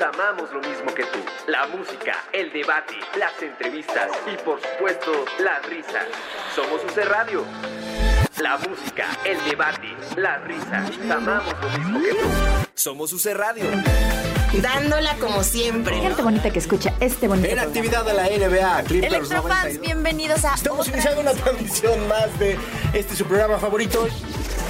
amamos lo mismo que tú. La música, el debate, las entrevistas y por supuesto, las risas. Somos UC Radio. La música, el debate, las risas. Amamos lo mismo que tú. Somos UC Radio. Dándola como siempre. Gente bonita que escucha este bonito En programa. actividad de la NBA, Clippers Electrofans, 92. bienvenidos a Estamos otra iniciando una transmisión más de este su programa favorito.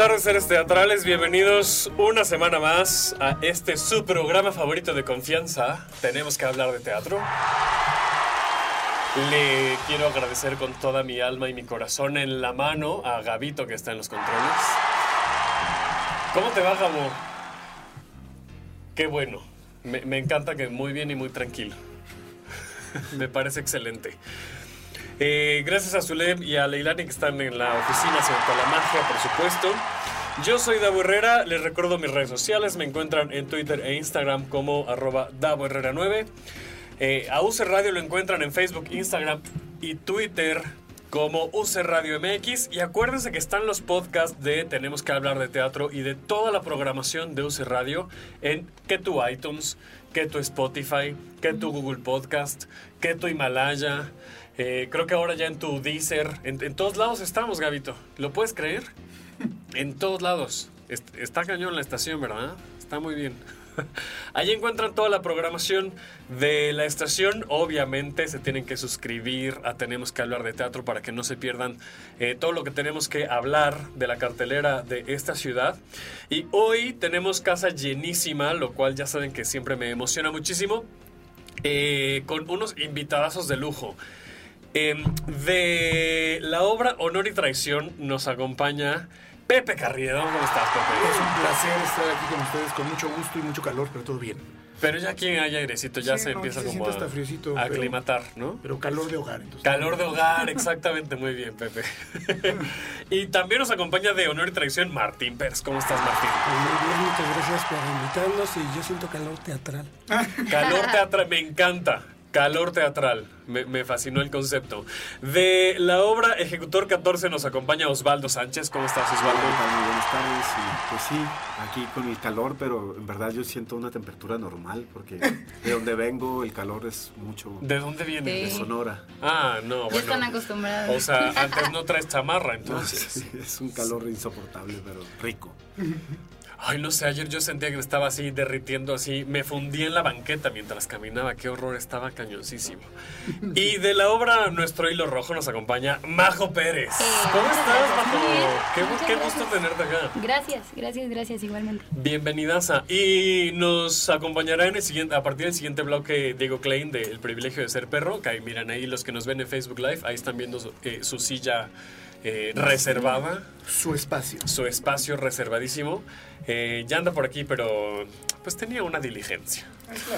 Tardes, seres teatrales. Bienvenidos una semana más a este su programa favorito de confianza. Tenemos que hablar de teatro. Le quiero agradecer con toda mi alma y mi corazón en la mano a Gabito que está en los controles. ¿Cómo te va, Gabo? Qué bueno. Me, me encanta que muy bien y muy tranquilo. me parece excelente. Eh, gracias a Zulem y a Leilani que están en la oficina toda la magia, por supuesto. Yo soy Davo Herrera, les recuerdo mis redes sociales, me encuentran en Twitter e Instagram como arroba Davo Herrera 9. Eh, a UC Radio lo encuentran en Facebook, Instagram y Twitter como UC Radio MX. Y acuérdense que están los podcasts de Tenemos que hablar de teatro y de toda la programación de UC Radio en que tu iTunes, que tu Spotify, que tu Google Podcast, que tu Himalaya. Eh, creo que ahora ya en tu Deezer, en, en todos lados estamos, Gabito. ¿Lo puedes creer? En todos lados. Est- Está cañón la estación, ¿verdad? Está muy bien. Allí encuentran toda la programación de la estación. Obviamente se tienen que suscribir a Tenemos que hablar de teatro para que no se pierdan eh, todo lo que tenemos que hablar de la cartelera de esta ciudad. Y hoy tenemos casa llenísima, lo cual ya saben que siempre me emociona muchísimo. eh, con unos invitadazos de lujo. Em, de la obra Honor y Traición nos acompaña Pepe Carriedo. ¿Cómo estás, Es Pepe? un placer estar aquí con ustedes con mucho gusto y mucho calor, pero todo bien. Pero ya aquí hay airecito, ya Sí, se no, empieza se como a, friecito, a pero- aclimatar, ¿no? Pero calor de hogar, entonces. Calor de hogar, exactamente, muy bien, Pepe. y también nos acompaña de Honor y Traición Martín Pérez. ¿Cómo estás, Martín? Pues Muy bien, muchas gracias por invitarnos y yo siento calor teatral. Calor teatral, me encanta. Calor teatral, me, me fascinó el concepto. De la obra Ejecutor 14 nos acompaña Osvaldo Sánchez. ¿Cómo estás, Osvaldo? Muy buenas tardes. Y pues sí, aquí con el calor, pero en verdad yo siento una temperatura normal porque de donde vengo el calor es mucho ¿De dónde viene? de Sonora. Ah, no, Ya están bueno. acostumbrados. O sea, antes no traes chamarra, No, entonces. sí, es un calor insoportable, pero rico. Ay, no sé, ayer yo sentía que me estaba así derritiendo, así. Me fundí en la banqueta mientras caminaba. Qué horror, estaba cañoncísimo. Y de la obra Nuestro Hilo Rojo nos acompaña Majo Pérez. ¿Cómo estás. Majo? Qué, gusto tenerte acá. Gracias, gracias, gracias igualmente. Bienvenidaza. Y nos acompañará en el siguiente, a partir del siguiente bloque Diego Klein de El privilegio de ser perro. Que ahí miran ahí los que nos ven en Facebook Live, ahí están viendo su, eh, su silla eh, reservada, Su espacio. su espacio reservadísimo. Eh, ya anda por aquí, pero pues tenía una diligencia.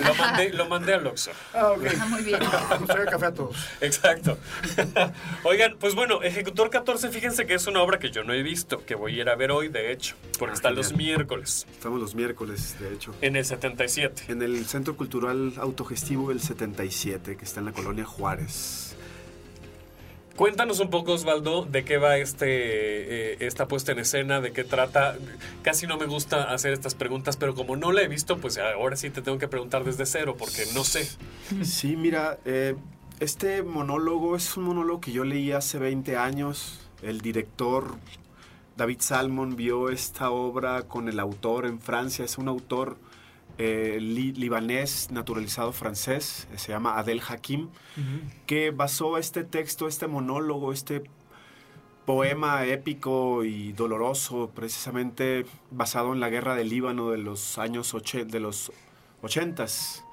Lo mandé, lo mandé al Oxxo. Ah, ok. Ah, muy bien. Café a todos. Exacto. Oigan, pues bueno, Ejecutor 14, fíjense que es una obra que yo no he visto, que voy a ir a ver hoy, de hecho, porque Ah, está los miércoles, Estamos los miércoles, de hecho. en el 77. En el Centro Cultural Autogestivo El 77, que está en la colonia Juárez. Cuéntanos un poco, Osvaldo, de qué va este, eh, esta puesta en escena, de qué trata. Casi no me gusta hacer estas preguntas, pero como no la he visto, pues ahora sí te tengo que preguntar desde cero, porque no sé. Sí, mira, eh, este monólogo es un monólogo que yo leí hace 20 años. El director David Salmon vio esta obra con el autor en Francia. Es un autor eh, li- libanés naturalizado francés, eh, se llama Adel Hakim, que basó este texto, este monólogo, este poema épico y doloroso, precisamente basado en la guerra del Líbano de los años oche- de los ochentas.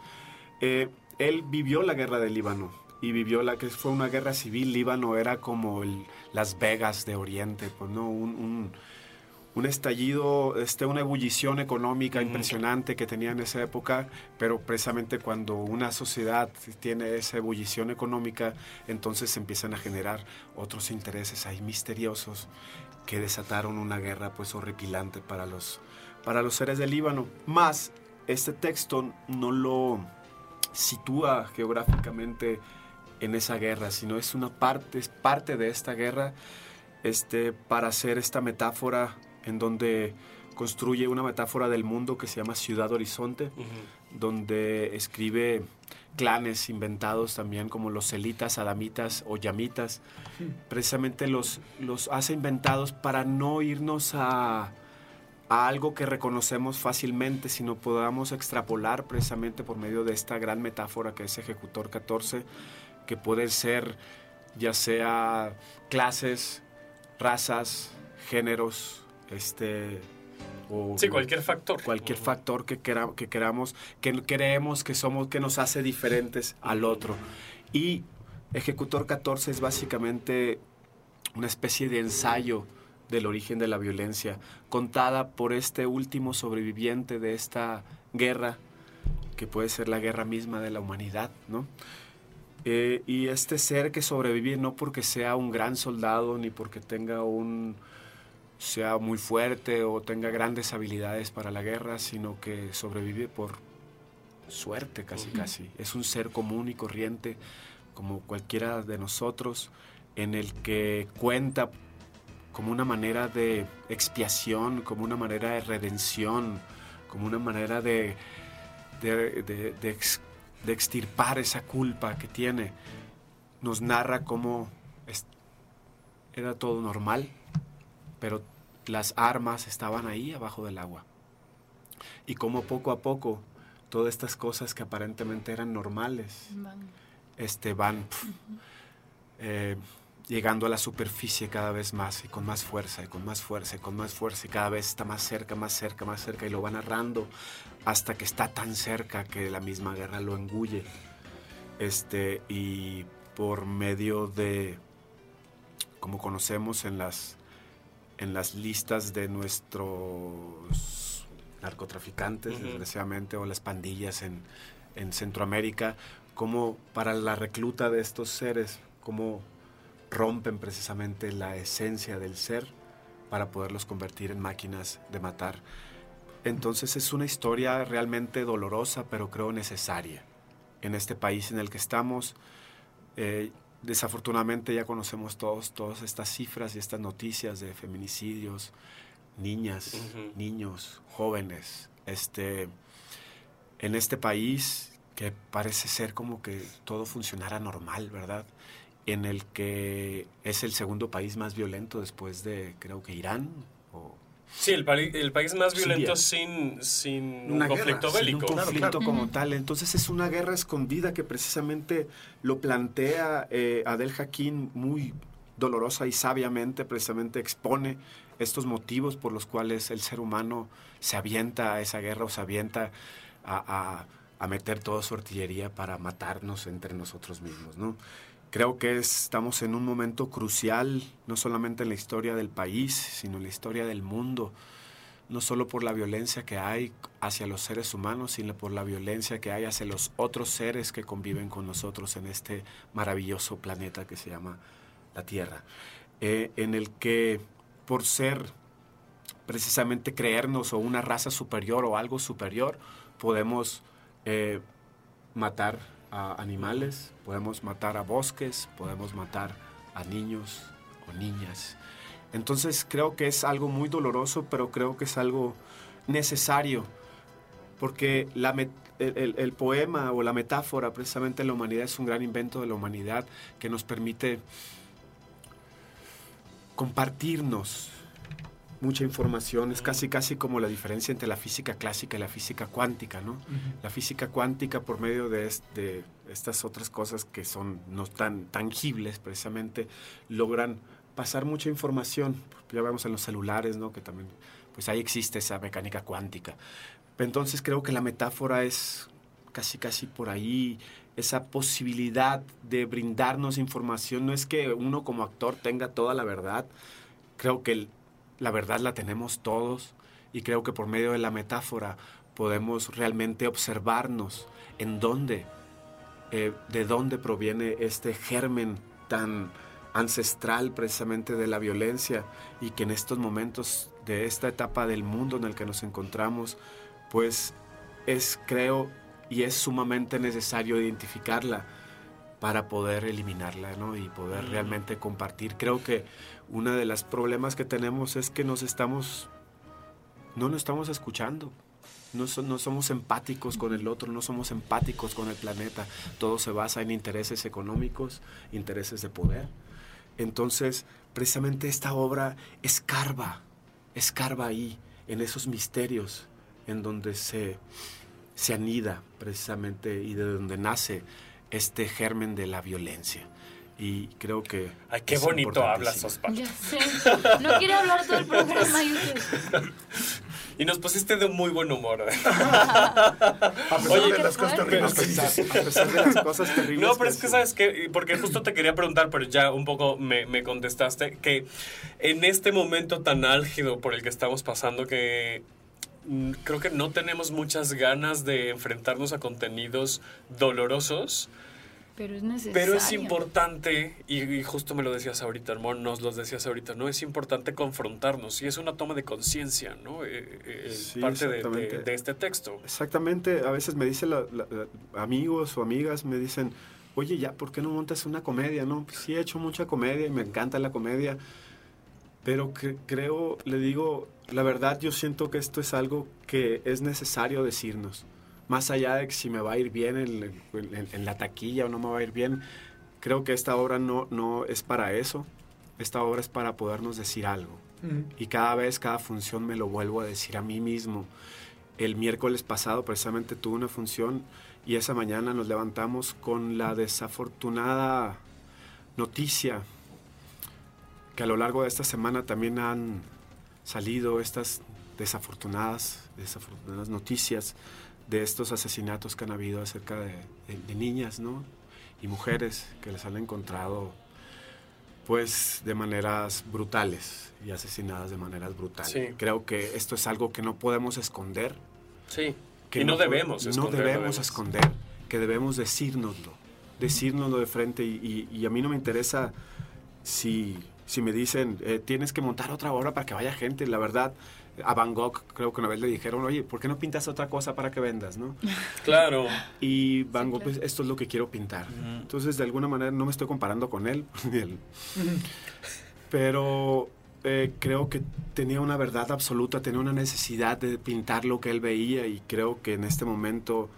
Eh, él vivió la guerra del Líbano y vivió la que fue una guerra civil. Líbano era como el- Las Vegas de Oriente, pues no un, un- un estallido, este, una ebullición económica impresionante que tenía en esa época, pero precisamente cuando una sociedad tiene esa ebullición económica, entonces se empiezan a generar otros intereses ahí misteriosos que desataron una guerra pues horripilante para los, para los seres del Líbano. Más, este texto no lo sitúa geográficamente en esa guerra, sino es una parte, es parte de esta guerra este, para hacer esta metáfora en donde construye una metáfora del mundo que se llama Ciudad Horizonte, donde escribe clanes inventados también como los celitas, adamitas o yamitas. Precisamente los, los hace inventados para no irnos a, a algo que reconocemos fácilmente, sino podamos extrapolar precisamente por medio de esta gran metáfora que es Ejecutor 14, que puede ser ya sea clases, razas, géneros, este o Sí, cualquier factor. cualquier factor que, quera- que queramos, que creemos que somos, que nos hace diferentes al otro. Y Ejecutor 14 es básicamente una especie de ensayo del origen de la violencia, contada por este último sobreviviente de esta guerra, que puede ser la guerra misma de la humanidad, ¿no? Eh, y este ser que sobrevive no porque sea un gran soldado, ni porque tenga un sea muy fuerte o tenga grandes habilidades para la guerra, sino que sobrevive por suerte casi casi. Es un ser común y corriente como cualquiera de nosotros en el que cuenta como una manera de expiación, como una manera de redención, como una manera de, de, de- de ex- de extirpar esa culpa que tiene. Nos narra cómo es- era todo normal, pero las armas estaban ahí abajo del agua. Y cómo poco a poco todas estas cosas que aparentemente eran normales este, van pf, eh, llegando a la superficie cada vez más y con más fuerza y con más fuerza y con más fuerza y cada vez está más cerca, más cerca, más cerca y lo va narrando hasta que está tan cerca que la misma guerra lo engulle. Este, y por medio de, como conocemos en las, en las listas de nuestros narcotraficantes, Ujú. desgraciadamente, o las pandillas en, en Centroamérica, como para la recluta de estos seres, cómo rompen precisamente la esencia del ser para poderlos convertir en máquinas de matar. Entonces es una historia realmente dolorosa, pero creo necesaria. En este país en el que estamos, eh, desafortunadamente ya conocemos todos todas estas cifras y estas noticias de feminicidios, niñas, niños, jóvenes. Este, en este país que parece ser como que todo funcionara normal, ¿verdad? En el que es el segundo país más violento después de, creo que Irán. Sí, el, el país más violento sin, sin un Una guerra, conflicto sin bélico. un Claro, conflicto claro. como tal. Entonces es una guerra escondida que precisamente lo plantea eh, Adel Hakim muy dolorosa y sabiamente, precisamente expone estos motivos por los cuales el ser humano se avienta a esa guerra o se avienta a, a- a meter toda su artillería para matarnos entre nosotros mismos, ¿no? Creo que es- estamos en un momento crucial, no solamente en la historia del país, sino en la historia del mundo. No solo por la violencia que hay hacia los seres humanos, sino por la violencia que hay hacia los otros seres que conviven con nosotros en este maravilloso planeta que se llama la Tierra, eh, en el que por ser precisamente creernos o una raza superior o algo superior, podemos eh, matar a animales, podemos matar a bosques, podemos matar a niños o niñas. Entonces creo que es algo muy doloroso, pero creo que es algo necesario, porque la el, el- poema o la metáfora precisamente de la humanidad es un gran invento de la humanidad que nos permite compartirnos mucha información, es casi casi como la diferencia entre la física clásica y la física cuántica, ¿no? La física cuántica por medio de, es- de estas otras cosas que son no tan tangibles precisamente logran pasar mucha información. Ya vemos en los celulares, ¿no? Que también pues ahí existe esa mecánica cuántica. Entonces creo que la metáfora es casi casi por ahí esa posibilidad de brindarnos información. No es que uno como actor tenga toda la verdad, creo que el- la verdad la tenemos todos y creo que por medio de la metáfora podemos realmente observarnos en dónde, eh, de dónde proviene este germen tan ancestral precisamente de la violencia y que en estos momentos de esta etapa del mundo en el que nos encontramos, pues es, creo, y es sumamente necesario identificarla para poder eliminarla, ¿no? Y poder realmente compartir. Creo que uno de los problemas que tenemos es que nos estamos, no nos estamos escuchando. No, no somos empáticos con el otro, no somos empáticos con el planeta. Todo se basa en intereses económicos, intereses de poder. Entonces, precisamente esta obra escarba, escarba ahí, en esos misterios, en donde se, se anida precisamente y de donde nace este germen de la violencia. Y creo que... Ay, qué es bonito hablas. Osvaldo. Ya sé. No quiere hablar todo el programa. y nos pusiste de muy buen humor. A pesar Oye, de las cosas terribles que dices. A pesar de las cosas terribles No, pero es que sí. sabes que, porque justo te quería preguntar, pero ya un poco me, me contestaste, que en este momento tan álgido por el que estamos pasando, que mm, creo que no tenemos muchas ganas de enfrentarnos a contenidos dolorosos, Pero es necesario. pero es importante, y, y justo me lo decías ahorita, Armón, nos lo decías ahorita, ¿no? Es importante confrontarnos y es una toma de conciencia, ¿no? Eh, eh, Sí, parte de- de, exactamente. de este texto. Exactamente, a veces me dicen la- la- la- amigos o amigas, me dicen, oye, ya, ¿por qué no montas una comedia? No, pues sí he hecho mucha comedia y me encanta la comedia, pero que- creo, le digo, la verdad yo siento que esto es algo que es necesario decirnos, más allá de que si me va a ir bien en, en- en la taquilla o no me va a ir bien, creo que esta obra no, no es para eso, esta obra es para podernos decir algo. Y cada vez, cada función me lo vuelvo a decir a mí mismo. El miércoles pasado precisamente tuve una función y esa mañana nos levantamos con la desafortunada noticia que a lo largo de esta semana también han salido estas desafortunadas, desafortunadas noticias de estos asesinatos que han habido acerca de, de- de niñas, ¿no? Y mujeres que les han encontrado pues de maneras brutales y asesinadas de maneras brutales. Sí. Creo que esto es algo que no podemos esconder. Sí. Que y no, debemos No esconderlo, debemos esconder, que debemos decírnoslo, decírnoslo de frente y, y- y a mí no me interesa si, si me dicen, eh, tienes que montar otra obra para que vaya gente, la verdad, a Van Gogh creo que una vez le dijeron, oye, ¿por qué no pintas otra cosa para que vendas, no? Claro. Y Van Gogh, pues, esto es lo que quiero pintar. Entonces, de alguna manera, no me estoy comparando con él, ni él. pero eh, creo que tenía una verdad absoluta, tenía una necesidad de pintar lo que él veía y creo que en este momento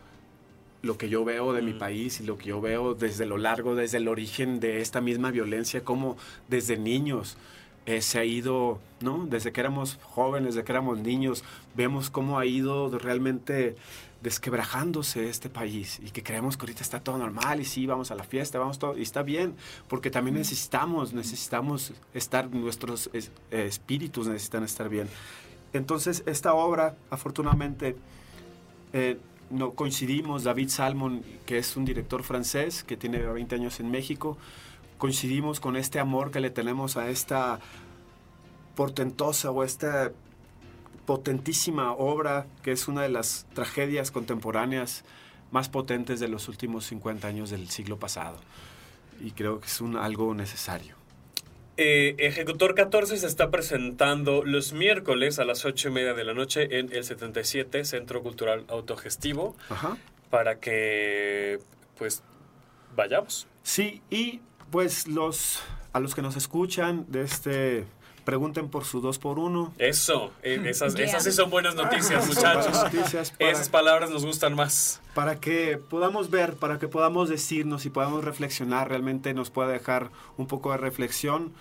lo que yo veo de mi país y lo que yo veo desde lo largo, desde el origen de esta misma violencia, como desde niños eh, se ha ido, ¿no? Desde que éramos jóvenes, desde que éramos niños, vemos cómo ha ido realmente desquebrajándose este país y que creemos que ahorita está todo normal y sí, vamos a la fiesta, vamos todo, y está bien, porque también necesitamos, necesitamos estar, nuestros es- eh, espíritus necesitan estar bien. Entonces, esta obra, afortunadamente, eh, no coincidimos, David Salmon, que es un director francés que tiene 20 años en México, coincidimos con este amor que le tenemos a esta portentosa o esta potentísima obra que es una de las tragedias contemporáneas más potentes de los últimos 50 años del siglo pasado. Y creo que es un, algo necesario. Eh, Ejecutor 14 se está presentando los miércoles a las 8 y media de la noche en el 77 Centro Cultural Autogestivo Ajá. para que pues vayamos. Sí, y pues los a los que nos escuchan de este pregunten por su 2 por 1 Eso, eh, esas, Yeah. esas sí son buenas noticias, muchachos. buenas noticias para- Esas palabras nos gustan más. para que podamos ver, para que podamos decirnos y podamos reflexionar, realmente nos pueda dejar un poco de reflexión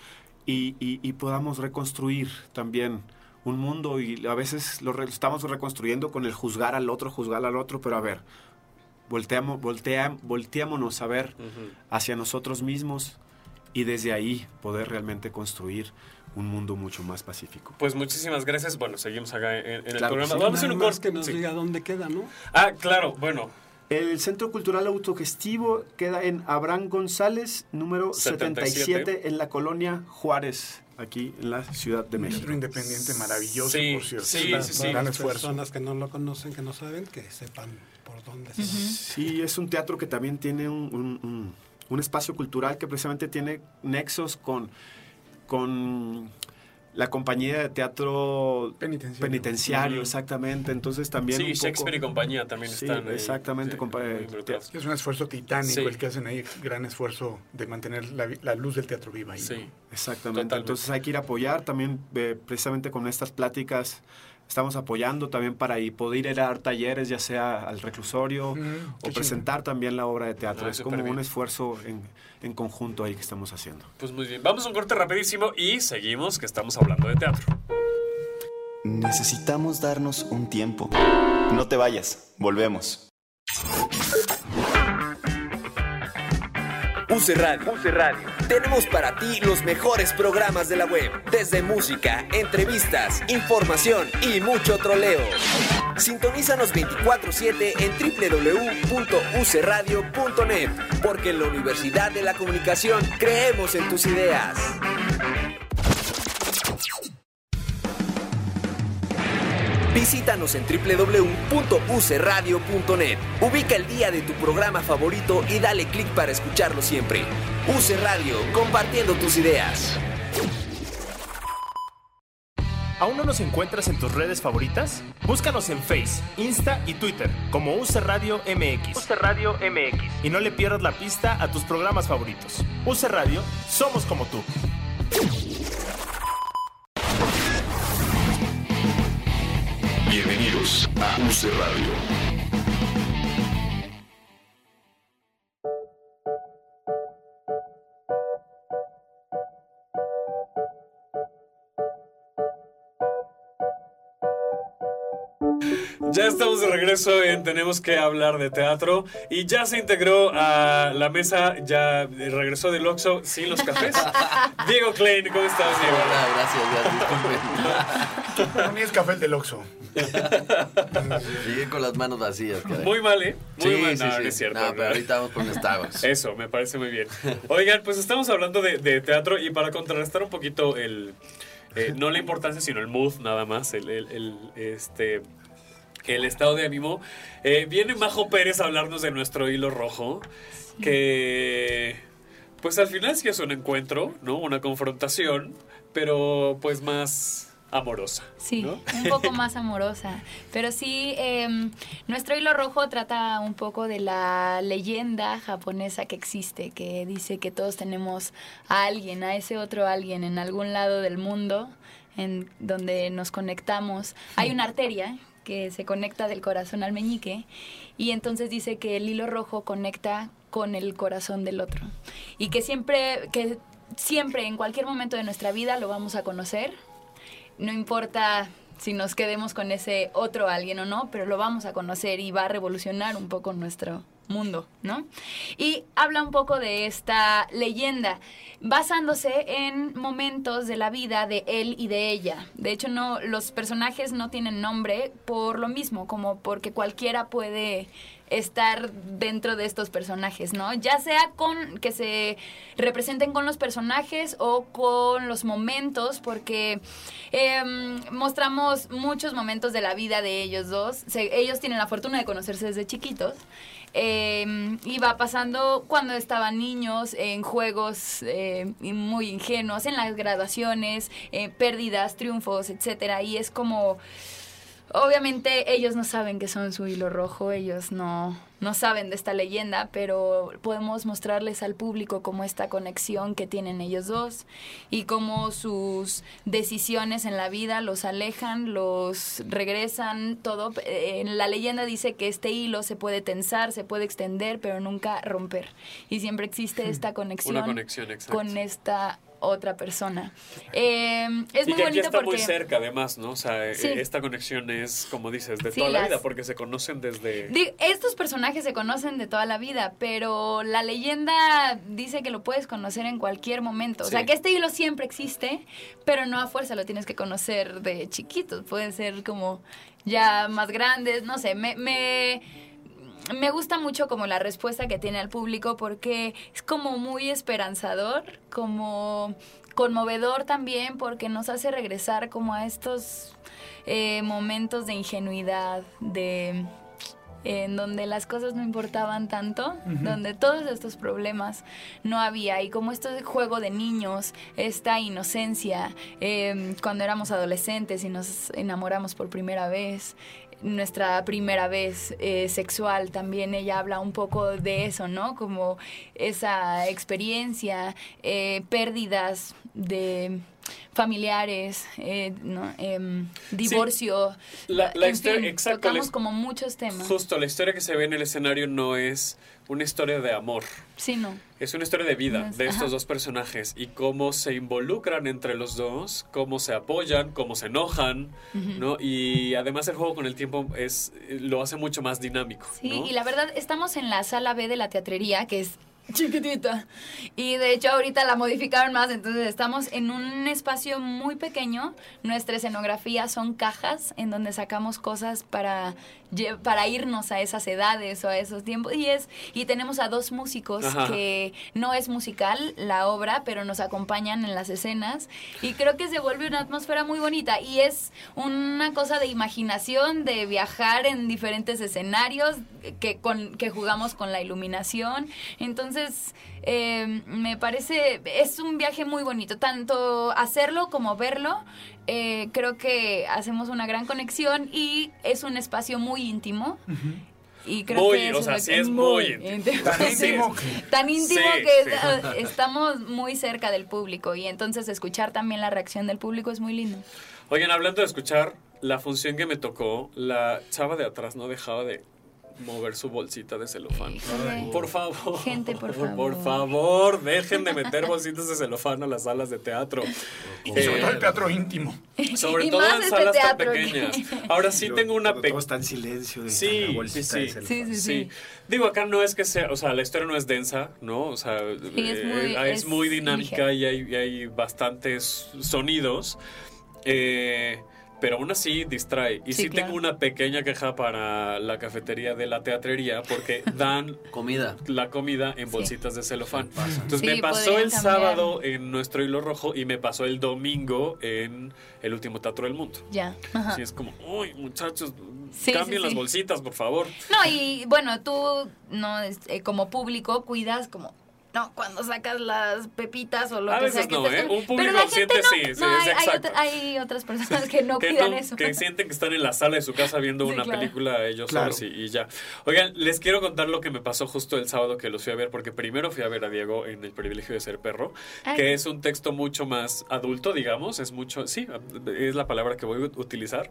y, y- y podamos reconstruir también un mundo y a veces lo re- estamos reconstruyendo con el juzgar al otro, juzgar al otro, pero a ver, volteamos, voltea, volteámonos a ver hacia nosotros mismos y desde ahí poder realmente construir un mundo mucho más pacífico. Pues muchísimas gracias. Bueno, seguimos acá en, en el programa. sí. Vamos a hacer Nada un más corte. que nos Sí. diga dónde queda, ¿no? Ah, claro, bueno. El Centro Cultural Autogestivo queda en Abraham González, número 77. 77, en la colonia Juárez, aquí en la Ciudad de Un México. centro independiente maravilloso, Sí, por cierto. sí, Gran- sí, sí. Las esfuerzo. personas que no lo conocen, que no saben, que sepan por dónde se Sí, es un teatro que también tiene un, un- un- un espacio cultural que precisamente tiene nexos con, con la compañía de teatro Penitenciario. exactamente. Entonces también Sí, un poco- Shakespeare y compañía también Sí, están. ahí, exactamente, sí. Es un esfuerzo titánico Sí. el que hacen ahí, gran esfuerzo de mantener la, luz del teatro viva ahí. Sí. Exactamente. Totalmente. Entonces hay que ir a apoyar también, eh, precisamente con estas pláticas. Estamos apoyando también para ir, poder ir a dar talleres, ya sea al reclusorio Mm, o presentar también la obra de teatro. Ah, es como bien. un esfuerzo en, en conjunto ahí que estamos haciendo. Pues muy bien. Vamos a un corte rapidísimo y seguimos que estamos hablando de teatro. Necesitamos darnos un tiempo. No te vayas, volvemos. UC Radio. UC Radio. Tenemos para ti los mejores programas de la web, desde música, entrevistas, información y mucho troleo. Sintonízanos 24/7 en www.ucradio.net, porque en la Universidad de la Comunicación creemos en tus ideas. Visítanos en www.ucradio.net. Ubica el día de tu programa favorito y dale clic para escucharlo siempre. UC Radio, compartiendo tus ideas. ¿Aún no nos encuentras en tus redes favoritas? Búscanos en Face, Insta y Twitter como UC Radio MX. UC Radio MX. Y no le pierdas la pista a tus programas favoritos. UC Radio, somos como tú. Bienvenidos a UC Radio. Ya estamos de regreso en Tenemos que hablar de teatro y ya se integró a la mesa, ya regresó del Oxxo sin los cafés. Diego Klein, ¿cómo estás, Diego? Hola, gracias, ya, disculpen. Para mí es café el del Oxxo. Llegué con las manos vacías. caray. Muy mal, ¿eh? Muy Sí, mal, sí, no, sí. no es cierto. No, pero ahorita vamos por Starbucks. Eso, me parece muy bien. Oigan, pues estamos hablando de, de teatro y para contrarrestar un poquito el... eh, no la importancia, sino el mood nada más, el, el- el, este, el estado de ánimo. Eh, viene Majo Pérez a hablarnos de nuestro hilo rojo, que pues al final sí es un encuentro, ¿no? Una confrontación, pero pues más amorosa. Sí, ¿no? un poco más amorosa. Pero sí, eh, nuestro hilo rojo trata un poco de la leyenda japonesa que existe, que dice que todos tenemos a alguien, a ese otro alguien en algún lado del mundo, en donde nos conectamos. Hay una arteria que se conecta del corazón al meñique y entonces dice que el hilo rojo conecta con el corazón del otro y que siempre que siempre en cualquier momento de nuestra vida lo vamos a conocer no importa si nos quedemos con ese otro alguien o no, pero lo vamos a conocer y va a revolucionar un poco nuestro mundo, ¿no? Y habla un poco de esta leyenda, basándose en momentos de la vida de él y de ella. De hecho, no, los personajes no tienen nombre por lo mismo, como porque cualquiera puede estar dentro de estos personajes, ¿no? Ya sea con que se representen con los personajes o con los momentos, porque em, mostramos muchos momentos de la vida de ellos dos. Ellos tienen la fortuna de conocerse desde chiquitos. Em, va pasando cuando estaban niños en juegos eh, muy ingenuos, en las graduaciones, eh, pérdidas, triunfos, etcétera. Y es como Obviamente ellos no saben que son su hilo rojo, ellos no, no saben de esta leyenda, pero podemos mostrarles al público cómo esta conexión que tienen ellos dos y cómo sus decisiones en la vida los alejan, los regresan, todo. Eh, la leyenda dice que este hilo se puede tensar, se puede extender, pero nunca romper. Y siempre existe esta conexión, Una conexión, con esta otra persona. Eh, es y muy que aquí bonito está porque... muy cerca, además, ¿no? O sea, Sí. esta conexión es, como dices, de Sí, toda la vida, porque se conocen desde... Estos personajes se conocen de toda la vida, pero la leyenda dice que lo puedes conocer en cualquier momento. O sea, Sí. que este hilo siempre existe, pero no a fuerza lo tienes que conocer de chiquitos. Pueden ser como ya más grandes, no sé, me... me me gusta mucho como la respuesta que tiene al público porque es como muy esperanzador, como conmovedor también porque nos hace regresar como a estos eh, momentos de ingenuidad, de en donde las cosas no importaban tanto, donde todos estos problemas no había y como este juego de niños, esta inocencia, eh, cuando éramos adolescentes y nos enamoramos por primera vez, nuestra primera vez eh, sexual también ella habla un poco de eso, ¿no? Como esa experiencia, eh, pérdidas de familiares, eh, ¿no? Em, divorcio, La- la en historia- fin, exacto, tocamos la- como muchos temas. Justo, la historia que se ve en el escenario no es una historia de amor. Sí, no. Es una historia de vida Es- de estos ajá. dos personajes y cómo se involucran entre los dos, cómo se apoyan, cómo se enojan, Ujú. ¿no? Y además el juego con el tiempo es lo hace mucho más dinámico, Sí, ¿no? y la verdad, estamos en la sala B de la teatrería, que es chiquitita. Y de hecho ahorita la modificaron más, entonces estamos en un espacio muy pequeño. Nuestra escenografía son cajas en donde sacamos cosas para, para irnos a esas edades o a esos tiempos. Y es y tenemos a dos músicos Ajá. que no es musical la obra, pero nos acompañan en las escenas. Y creo que se vuelve una atmósfera muy bonita. Y es una cosa de imaginación, de viajar en diferentes escenarios, que, con, que jugamos con la iluminación. Entonces, eh, me parece, es un viaje muy bonito, tanto hacerlo como verlo. eh, creo que hacemos una gran conexión y es un espacio muy íntimo. Y creo Muy, que o sea, sí es muy íntimo. Tan íntimo, tan íntimo Sí, que sí. eh, estamos muy cerca del público y entonces escuchar también la reacción del público es muy lindo. Oigan, hablando de escuchar, la función que me tocó, la chava de atrás no dejaba de mover su bolsita de celofán. Por favor. Gente, por favor. Por favor, dejen de meter bolsitas de celofán a las salas de teatro. Y sobre Eh, todo el teatro íntimo. Sobre Y todo más en este salas tan que- pequeñas. Ahora sí tengo una Todo está en silencio. de Sí, la sí, bolsita sí. de. Sí, sí, sí. Digo, acá no es que sea, o sea, la historia no es densa, ¿no? O sea, es eh, muy- es es muy dinámica y hay, y hay bastantes sonidos. eh, pero aún así distrae. Y sí, Sí, claro. tengo una pequeña queja para la cafetería de la teatrería porque dan comida. la comida en bolsitas de celofán. Entonces Sí, me pasó el cambiar. sábado en nuestro hilo rojo y me pasó el domingo en el último teatro del mundo. Ya. Ajá. Así es como, uy, muchachos, Sí, cambien sí, las sí. bolsitas, por favor. No, y bueno, tú no eh, como público cuidas como no cuando sacas las pepitas o lo A que veces sea que no, estés ¿eh? Un público Pero la gente consciente no, sí, sí, no, es hay, hay exacto. otra- hay otras personas que no que, cuidan no- eso. que sienten que están en la sala de su casa viendo Sí, una claro. película ellos Claro. solos y, y ya. Oigan, les quiero contar lo que me pasó justo el sábado que los fui a ver, porque primero fui a ver a Diego en El privilegio de ser perro, Ay. que es un texto mucho más adulto, digamos, es mucho, sí, es la palabra que voy a utilizar.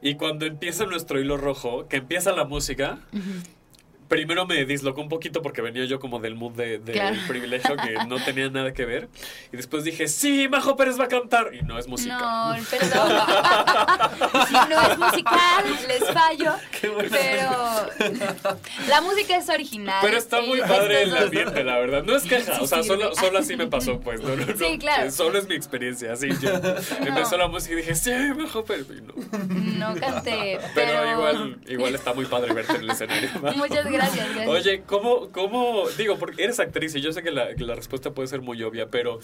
Y cuando empieza nuestro hilo rojo, que empieza la música, primero me dislocó un poquito porque venía yo como del mood de- del Claro. privilegio que no tenía nada que ver. Y después dije, sí, Majo Pérez va a cantar. Y no es música. No, perdón. si no es musical, les fallo. Pero la música es original. Pero está muy Eh, padre el ambiente, la verdad. No es queja, o sea, Sí, solo, solo así me pasó, pues. No, no, no. Sí, claro. Solo es mi experiencia, así. yo- Empezó la música y dije, sí, Majo Pérez. Y no. No canté, Pero, pero, igual, igual está muy padre verte en el escenario. Majo. Muchas gracias, gracias. Oye, ¿cómo, ¿cómo? Digo, porque eres actriz y yo sé que la, que la respuesta puede ser muy obvia, pero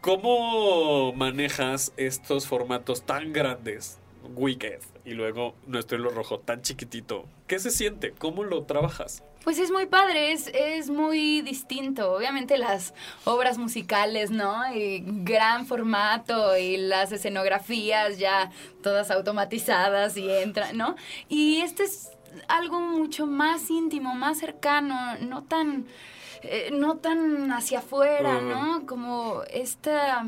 ¿cómo manejas estos formatos tan grandes? Wicked y luego nuestro hilo rojo tan chiquitito. ¿Qué se siente? ¿Cómo lo trabajas? Pues es muy padre, es, es muy distinto. Obviamente las obras musicales, ¿no? Y gran formato y las escenografías ya todas automatizadas y entran, ¿no? Y este es algo mucho más íntimo, más cercano, no tan, eh, no tan hacia afuera. ¿no? Como esta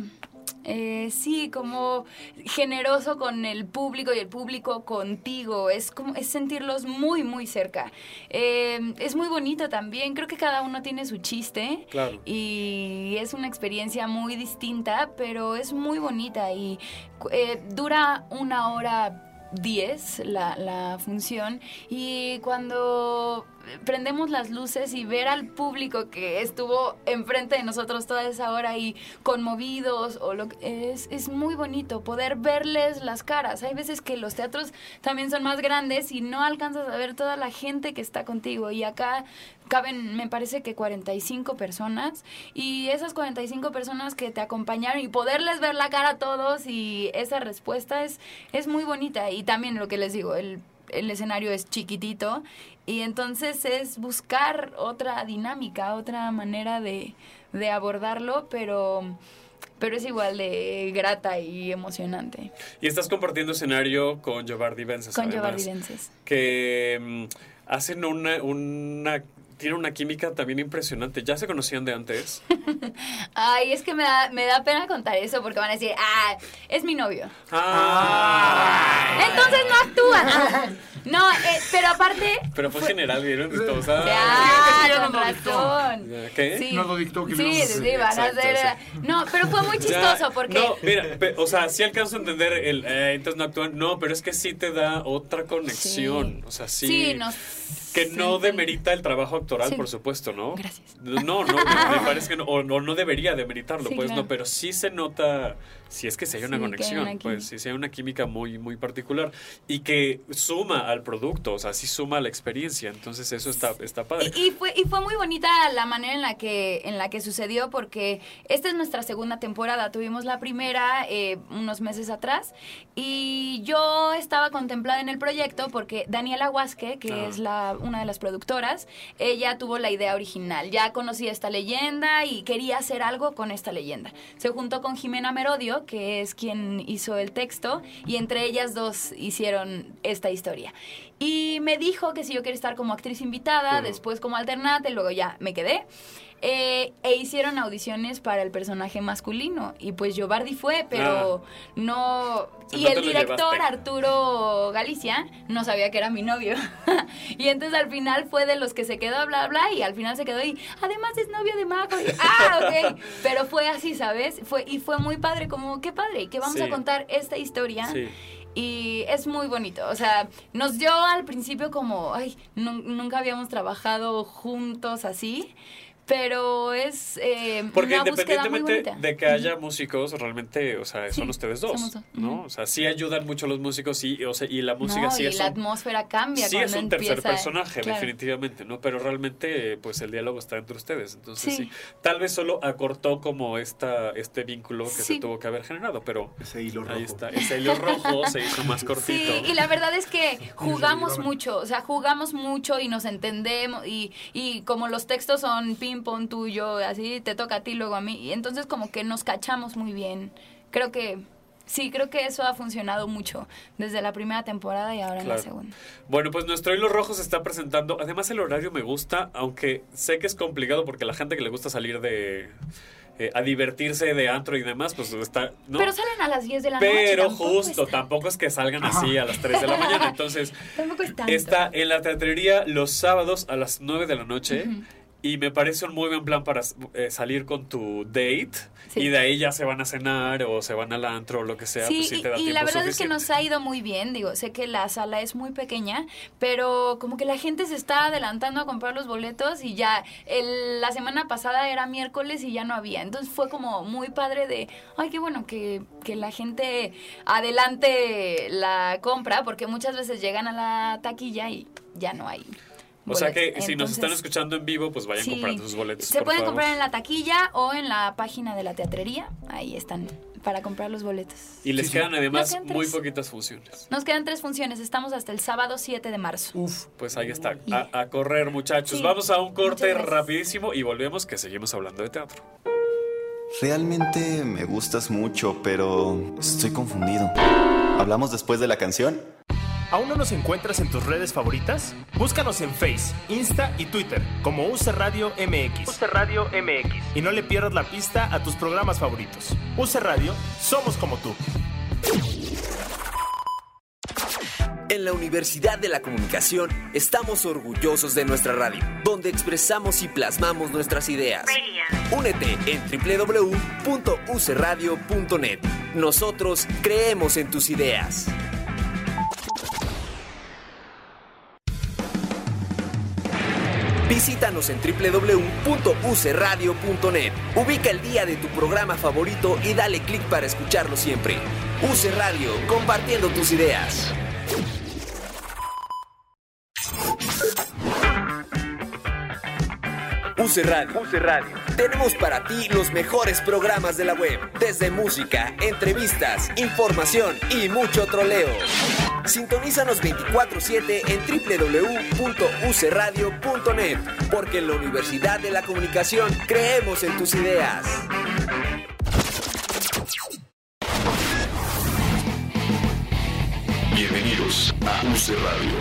eh, sí, como generoso con el público y el público contigo. Es como es sentirlos muy, muy cerca. Eh, es muy bonito también. Creo que cada uno tiene su chiste. Claro. Y es una experiencia muy distinta, pero es muy bonita y eh, dura una hora 10 la, la función y cuando prendemos las luces y ver al público que estuvo enfrente de nosotros toda esa hora y conmovidos o lo que es, es muy bonito poder verles las caras. Hay veces que los teatros también son más grandes y no alcanzas a ver toda la gente que está contigo y acá caben, me parece que 45 personas y esas 45 personas que te acompañaron y poderles ver la cara a todos y esa respuesta es, es muy bonita y también lo que les digo, el el escenario es chiquitito y entonces es buscar otra dinámica, otra manera de, de abordarlo, pero pero es igual de grata y emocionante. Y estás compartiendo escenario con Giovanni Vences. Con Vences. Que mm, hacen una, una tiene una química también impresionante. ¿Ya se conocían de antes? Ay, es que me da, me da pena contar eso porque van a decir, ah, es mi novio. Ah. Entonces no actúa. No, eh, pero aparte... Pero fue, general, ¿vieron? Todos, ah. Ya, con razón. ¿Qué? Sí. No lo dictó que Sí, no. sí, sí, van a hacer... sí. No, pero fue muy Ya, chistoso porque... No, mira, pe- o sea, sí alcanzo a entender el. eh, entonces no actúan. No, pero es que sí te da otra conexión. O sea, sí. Sí, nos Que no demerita el trabajo actoral, Sí. por supuesto, ¿no? Gracias. No, no, me parece que no, o no, debería demeritarlo, Sí, pues claro. no, pero sí se nota, si es que sí hay una Sí, que hay conexión, una pues sí, sí hay una química muy, muy particular y que suma al producto, o sea, sí suma a la experiencia, entonces eso está, está padre. Y, y fue, y fue muy bonita la manera en la que en la que sucedió porque esta es nuestra segunda temporada. Tuvimos la primera eh, unos meses atrás y yo estaba contemplada en el proyecto porque Daniela Huasque, que Ah. es la, una de las productoras, ella tuvo la idea original. Ya conocía esta leyenda y quería hacer algo con esta leyenda. Se juntó con Jimena Merodio, que es quien hizo el texto, y entre ellas dos hicieron esta historia. Y me dijo que si yo quería estar como actriz invitada, después como alternante, luego ya me quedé. Eh, e hicieron audiciones para el personaje masculino. Y pues Jobardi fue, pero no. Y no el director. Arturo Galicia no sabía que era mi novio. y entonces al final fue de los que se quedó, bla, bla, y al final se quedó y además es novio de Majo. Y, ah, ok. Pero fue así, ¿sabes? Fue, y fue muy padre, como, qué padre, que vamos Sí. a contar esta historia. Sí. Y es muy bonito. O sea, nos dio al principio como, ay, nu- nunca habíamos trabajado juntos así. Pero es eh, Porque una búsqueda muy independientemente de que haya músicos, realmente, o sea, son Sí, ustedes dos, somos dos. ¿no? O sea, sí ayudan mucho los músicos y, o sea, y la música No, sí y es la un- atmósfera cambia Sí, es un tercer personaje, claro. definitivamente, ¿no? Pero realmente, pues el diálogo está entre ustedes. Entonces, sí. Sí. Tal vez solo acortó como esta, este vínculo que Sí. se tuvo que haber generado, pero ese hilo ahí está. Ese hilo rojo se hizo más cortito. Sí, y la verdad es que jugamos mucho, o sea, jugamos mucho y nos entendemos y, y como los textos son ping pong tuyo, así te toca a ti, luego a mí, y entonces como que nos cachamos muy bien. Creo que sí, creo que eso ha funcionado mucho desde la primera temporada y ahora en la segunda. Bueno, pues nuestro hilo rojo se está presentando. Además, el horario me gusta, aunque sé que es complicado porque la gente que le gusta salir de. eh, a divertirse de antro y demás, pues está. ¿no? Pero salen a las 10 de la noche. Pero tampoco justo, tampoco es que salgan así a las 3 de la mañana. Entonces, Tampoco es tanto. está en la teatrería los sábados a las 9 de la noche. Y me parece un muy buen plan para eh, salir con tu date. Sí. Y de ahí ya se van a cenar o se van al antro o lo que sea. Sí, pues sí y- te da y, tiempo la verdad es que nos ha ido muy bien. Digo, sé que la sala es muy pequeña, pero como que la gente se está adelantando a comprar los boletos y ya el- la semana pasada era miércoles y ya no había. Entonces fue como muy padre de, ay, qué bueno que, que la gente adelante la compra, porque muchas veces llegan a la taquilla y ya no hay. O sea que si nos están escuchando en vivo, pues vayan sí, comprando sus boletos. Se por pueden favor. comprar en la taquilla o en la página de la teatrería. Ahí están para comprar los boletos. Y les quedan además quedan muy poquitas funciones. Nos quedan tres funciones. Estamos hasta el sábado 7 de marzo. Uf, pues ahí está. A, a correr, muchachos. Sí. Vamos a un corte rapidísimo y volvemos que seguimos hablando de teatro. Realmente me gustas mucho, pero estoy confundido. ¿Hablamos después de la canción? ¿Aún no nos encuentras en tus redes favoritas? Búscanos en Face, Insta y Twitter como UC Radio MX. UC Radio MX. Y no le pierdas la pista a tus programas favoritos. UC Radio, somos como tú. En la Universidad de la Comunicación estamos orgullosos de nuestra radio, donde expresamos y plasmamos nuestras ideas. Únete en www.ucradio.net. Nosotros creemos en tus ideas. Visítanos en www.ucradio.net. Ubica el día de tu programa favorito y dale clic para escucharlo siempre. UC Radio, compartiendo tus ideas. UC Radio. UC Radio. Tenemos para ti los mejores programas de la web, desde música, entrevistas, información y mucho troleo. Sintonízanos 24/7 en www.ucradio.net, porque en la Universidad de la Comunicación creemos en tus ideas. Bienvenidos a UC Radio.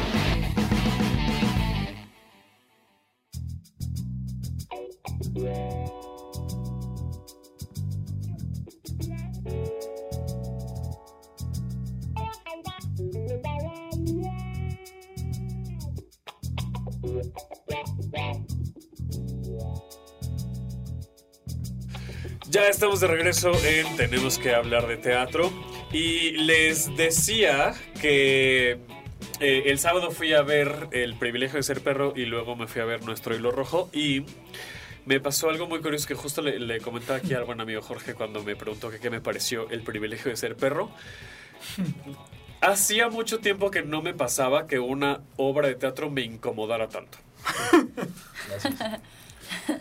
Ya estamos de regreso en Tenemos que hablar de teatro. Y les decía que eh, el sábado fui a ver El privilegio de ser perro y luego me fui a ver Nuestro hilo rojo. Y me pasó algo muy curioso que justo le, le comentaba aquí al buen amigo Jorge cuando me preguntó que qué me pareció El privilegio de ser perro. Hacía mucho tiempo que no me pasaba que una obra de teatro me incomodara tanto.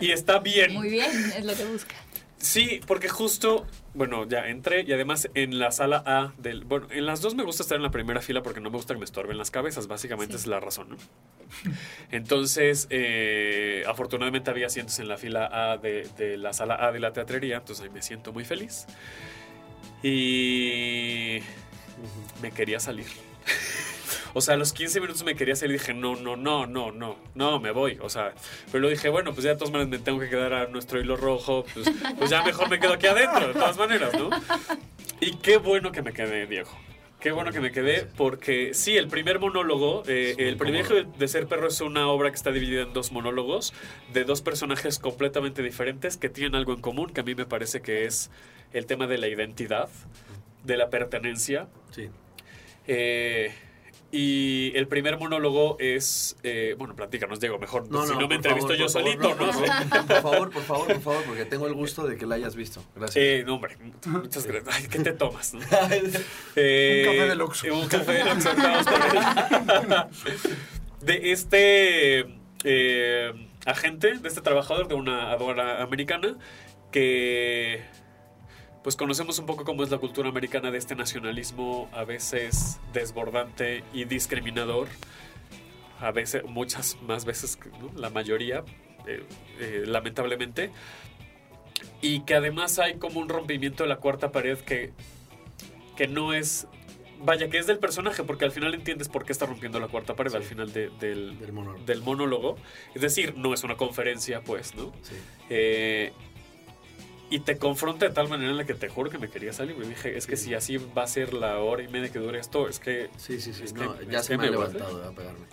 Y está bien. Muy bien, es lo que busca. Sí, porque justo, bueno, ya entré y además en la sala A del... Bueno, en las dos me gusta estar en la primera fila porque no me gusta que me estorben las cabezas, básicamente es la razón, ¿no? Entonces, eh, afortunadamente había asientos en la fila A de, de la sala A de la teatrería, entonces ahí me siento muy feliz. Y me quería salir. O sea, a los 15 minutos me quería salir y dije, no, no, no, no, no, no, me voy. O sea, pero luego dije, bueno, pues ya de todas maneras me tengo que quedar a nuestro hilo rojo, pues, pues ya mejor me quedo aquí adentro, de todas maneras, ¿no? Y qué bueno que me quedé, Diego. Qué bueno que me quedé, porque sí, el primer monólogo, eh, el privilegio de, de ser perro es una obra que está dividida en dos monólogos de dos personajes completamente diferentes que tienen algo en común, que a mí me parece que es el tema de la identidad, de la pertenencia. Sí. Eh, y el primer monólogo es. eh, bueno, platícanos, Diego, mejor. No, si no, no me favor, entrevisto yo favor, solito, no, ¿no? por favor, Por favor, por favor, por favor, porque tengo el gusto de que la hayas visto. Gracias. Eh, no, hombre, muchas gracias. Ay, ¿qué te tomas? Eh, Un café del Oxxo. Un café vamos por él. De este eh, agente, de este trabajador de una aduana americana, que pues conocemos un poco cómo es la cultura americana de este nacionalismo a veces desbordante y discriminador. A veces, muchas más veces, que, ¿no? la mayoría, eh, eh, lamentablemente. Y que además hay como un rompimiento de la cuarta pared que, que no es... Vaya, que es del personaje, porque al final entiendes por qué está rompiendo la cuarta pared al final de- del, Del monólogo. del monólogo. Es decir, no es una conferencia, pues, ¿no? Sí. Eh, y te confronta de tal manera en la que te juro que me quería salir. Me dije, es que si así va a ser la hora y media que dure esto, es que... Sí, sí, sí. es No, que- ya es se que me ha voy a- levantado a pegarme.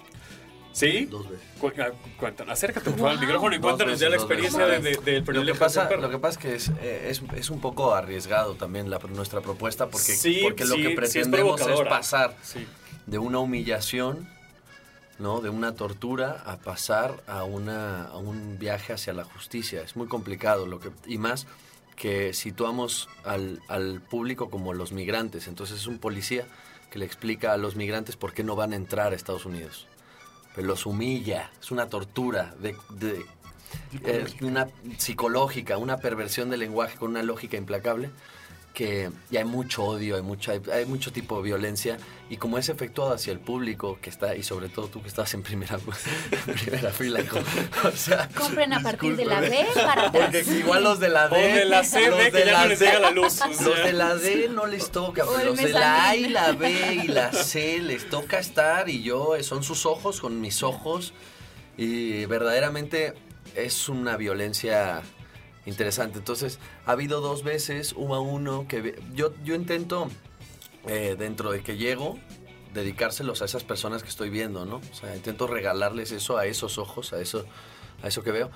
¿Sí? Dos veces. Cu- ah, cuéntanos, acércate por favor al micrófono y cuéntanos ya la experiencia de, de- del Lo privilegio que, de pasa, perro. lo que pasa es que es, eh, es, es un poco arriesgado también la, nuestra propuesta porque, Sí, porque lo que sí es pretendemos es, pasar Sí. de una humillación, ¿no? de una tortura, a pasar a, una, a un viaje hacia la justicia. Es muy complicado lo que, y más que situamos al, al público como los migrantes. Entonces es un policía que le explica a los migrantes por qué no van a entrar a Estados Unidos. Pero los humilla, es una tortura de, de- eh, una psicológica, una perversión del lenguaje con una lógica implacable que y hay mucho odio, hay mucho, hay, hay mucho tipo de violencia y como es efectuado hacia el público que está y sobre todo tú que estás en primera, en primera fila, como- o sea, Compren a partir de la B para atrás. porque igual los de la D, O de la C, los D, que ya no les llega la luz, o los de la D no les toca, pero los de la A y la B y la C les toca estar y yo eh, son sus ojos con mis ojos y verdaderamente es una violencia interesante. Entonces, ha habido dos veces, hubo uno que ve- yo, yo intento, eh, dentro de que llego, dedicárselos a esas personas que estoy viendo, ¿no? O sea, intento regalarles eso a esos ojos, a eso, a eso que veo.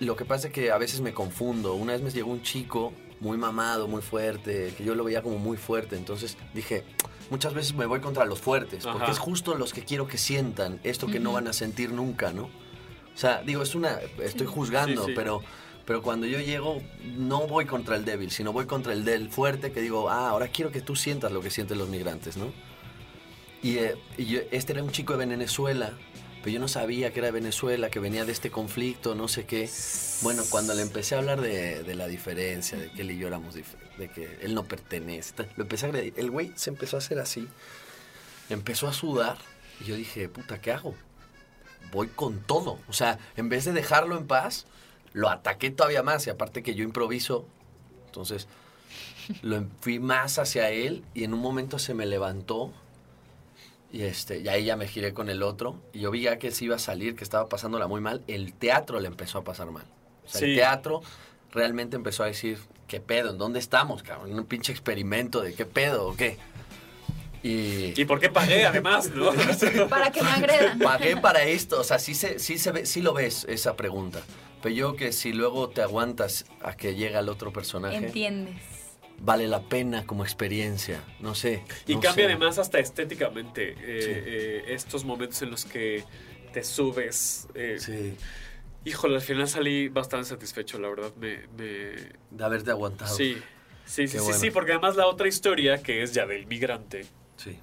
Lo que pasa es que a veces me confundo. Una vez me llegó un chico muy mamado, muy fuerte, que yo lo veía como muy fuerte. Entonces dije, muchas veces me voy contra los fuertes, porque Ajá. es justo los que quiero que sientan esto que no van a sentir nunca, ¿no? O sea, digo, es una, estoy juzgando, Sí, sí. pero pero cuando yo llego no voy contra el débil, sino voy contra el del fuerte que digo, ah, ahora quiero que tú sientas lo que sienten los migrantes, ¿no? Y, eh, este era un chico de Venezuela, pero yo no sabía que era Venezuela, que venía de este conflicto, no sé qué. Bueno, cuando le empecé a hablar de, de la diferencia, de que él y yo éramos dif- de que él no pertenece, lo empecé a agredir. El güey se empezó a hacer así, empezó a sudar, y yo dije, puta, ¿qué hago? Voy con todo. O sea, en vez de dejarlo en paz, lo ataqué todavía más, y aparte que yo improviso, entonces lo em- fui más hacia él, y en un momento se me levantó y, este, y ahí ya me giré con el otro. Y yo vi ya que se iba a salir, que estaba pasándola muy mal. El teatro le empezó a pasar mal. O sea, el teatro realmente empezó a decir, ¿qué pedo? ¿En dónde estamos, cabrón? En un pinche experimento de qué pedo o qué. Y... ¿Y por qué pagué además, no? Para que me agredan. Pagué para esto. O sea, sí, se, sí, se ve, sí lo ves esa pregunta. Pero yo que si luego te aguantas a que llegue el otro personaje, Entiendes. vale la pena como experiencia. No sé. Y no cambia sé. además hasta estéticamente eh, eh, estos momentos en los que te subes. eh, Sí. Híjole, al final salí bastante satisfecho, la verdad. Me, me- De haberte aguantado. Sí, sí, sí, Qué sí, bueno. sí, porque además la otra historia, que es ya del migrante, Sí.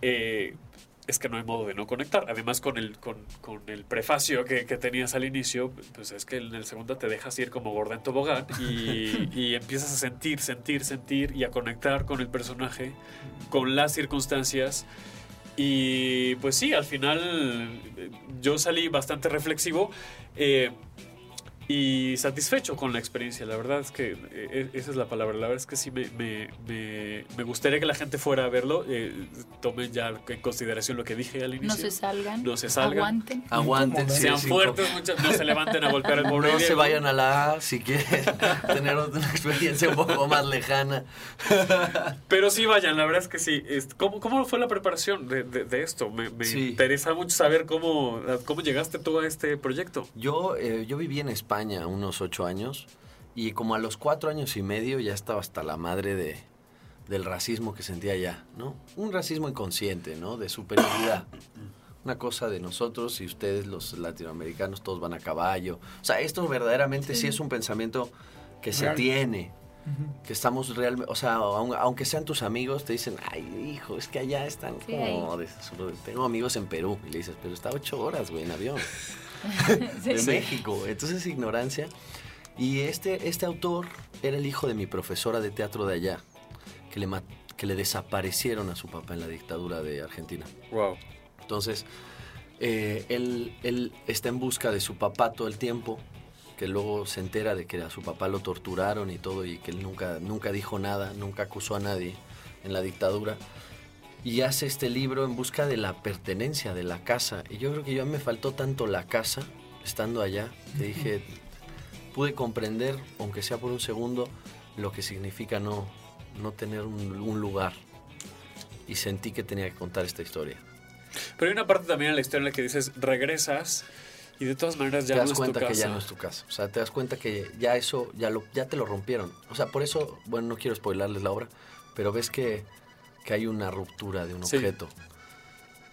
eh, es que no hay modo de no conectar. Además, con el, con, con el prefacio que, que tenías al inicio, pues es que en el segundo te dejas ir como gorda en tobogán y, y empiezas a sentir, sentir, sentir y a conectar con el personaje, con las circunstancias. Y pues sí, al final eh, yo salí bastante reflexivo eh, y satisfecho con la experiencia. La verdad es que eh, esa es la palabra. La verdad es que sí me, me, me- me gustaría que la gente fuera a verlo. Eh, tomen ya en consideración lo que dije al inicio. No se salgan. No se salgan. Aguanten. Aguanten. sí, Sean sí, fuertes, muchachos, no se levanten a golpear el pobre No se Diego. vayan a la A si quieren tener una experiencia un poco más lejana. Pero sí vayan, la verdad es que sí. ¿Cómo, cómo fue la preparación de, de- de esto? Me, me Sí. interesa mucho saber cómo, cómo llegaste tú a este proyecto. Yo, eh, yo viví en España unos ocho años y como a los cuatro años y medio ya estaba hasta la madre de, del racismo que sentía allá, ¿no? Un racismo inconsciente, ¿no? De superioridad. Una cosa de nosotros y ustedes los latinoamericanos todos van a caballo. O sea, esto verdaderamente sí, es un pensamiento que se Real. tiene. Que estamos realmente, o sea, aun- aunque sean tus amigos, te dicen, ay, hijo, es que allá están Sí, como... de- tengo amigos en Perú. Y le dices, pero está ocho horas, güey, en avión Sí. de México. Entonces, ignorancia. Y este, este autor era el hijo de mi profesora de teatro de allá, que le, que le desaparecieron a su papá en la dictadura de Argentina. Wow. Entonces, eh, él, él está en busca de su papá todo el tiempo, que luego se entera de que a su papá lo torturaron y todo, y que él nunca, nunca dijo nada, nunca acusó a nadie en la dictadura. Y hace este libro en busca de la pertenencia, de la casa. Y yo creo que yo me faltó tanto la casa, estando allá, que dije, pude comprender, aunque sea por un segundo, lo que significa no, no tener un, un lugar. Y sentí que tenía que contar esta historia. Pero hay una parte también en la historia en la que dices, regresas y de todas maneras ya te das no es cuenta tu que casa. ya no es tu casa. O sea, te das cuenta que ya eso, ya, lo, ya te lo rompieron. O sea, por eso, bueno, no quiero spoilarles la obra, pero ves que, que hay una ruptura de un Sí. objeto.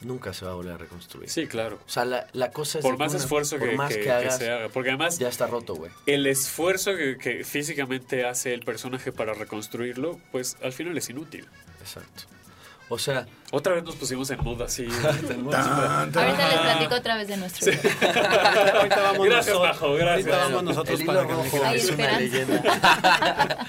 Nunca se va a volver a reconstruir. Sí, claro. O sea, la, la cosa es... Por más una- esfuerzo por que, más que- que que hagas, se haga. Porque además ya está roto, güey. el esfuerzo que, que físicamente hace el personaje para reconstruirlo, pues al final es inútil. Exacto. O sea, Otra vez nos pusimos en mood así. Ahorita les platico otra vez de nuestro hilo. Ahorita vamos Gracias, nosotros. Majo, gracias. Ahorita vamos nosotros el para rojo es una leyenda.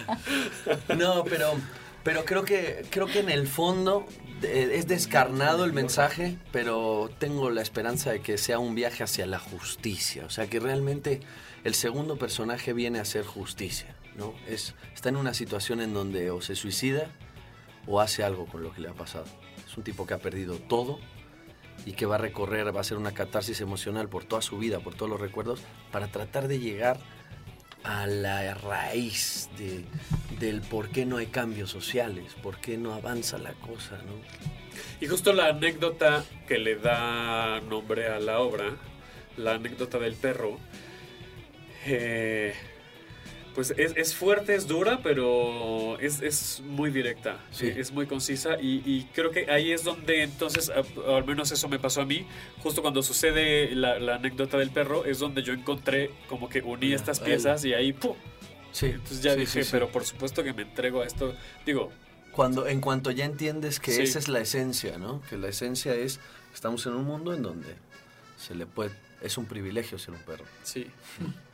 no, pero, pero creo que creo que en el fondo eh, es descarnado el mensaje, pero tengo la esperanza de que sea un viaje hacia la justicia. O sea, que realmente el segundo personaje viene a hacer justicia. ¿no? Es, está en una situación en donde o se suicida o hace algo con lo que le ha pasado. Es un tipo que ha perdido todo y que va a recorrer, va a hacer una catarsis emocional por toda su vida, por todos los recuerdos, para tratar de llegar a la raíz de, del por qué no hay cambios sociales, por qué no avanza la cosa, ¿no? Y justo la anécdota que le da nombre a la obra, la anécdota del perro, eh, pues es, es fuerte, es dura, pero es, es muy directa, Sí. es muy concisa y, y creo que ahí es donde entonces, al menos eso me pasó a mí, justo cuando sucede la, la anécdota del perro, es donde yo encontré como que uní estas piezas y ahí ¡pum! Sí, Entonces ya sí, dije, sí, pero por supuesto que me entrego a esto. Digo, Cuando, en cuanto ya entiendes que esa es la esencia, ¿no? Que la esencia es, estamos en un mundo en donde se le puede, es un privilegio ser un perro. sí.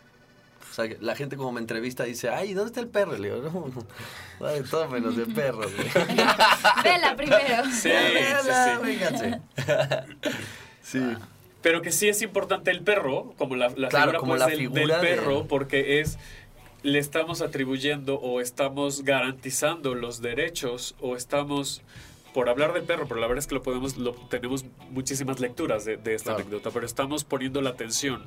O sea, que la gente como me entrevista dice, ay, ¿dónde está el perro? Le digo, no, ay, todo menos de perros. güey". Vela primero. Sí, sí, sí. sí. Pero que sí es importante el perro, como la, la Claro, figura, como pues, la del, figura del perro, de- porque es le estamos atribuyendo o estamos garantizando los derechos o estamos por hablar del perro, pero la verdad es que lo podemos, lo, tenemos muchísimas lecturas de, de esta Claro. anécdota, pero estamos poniendo la atención.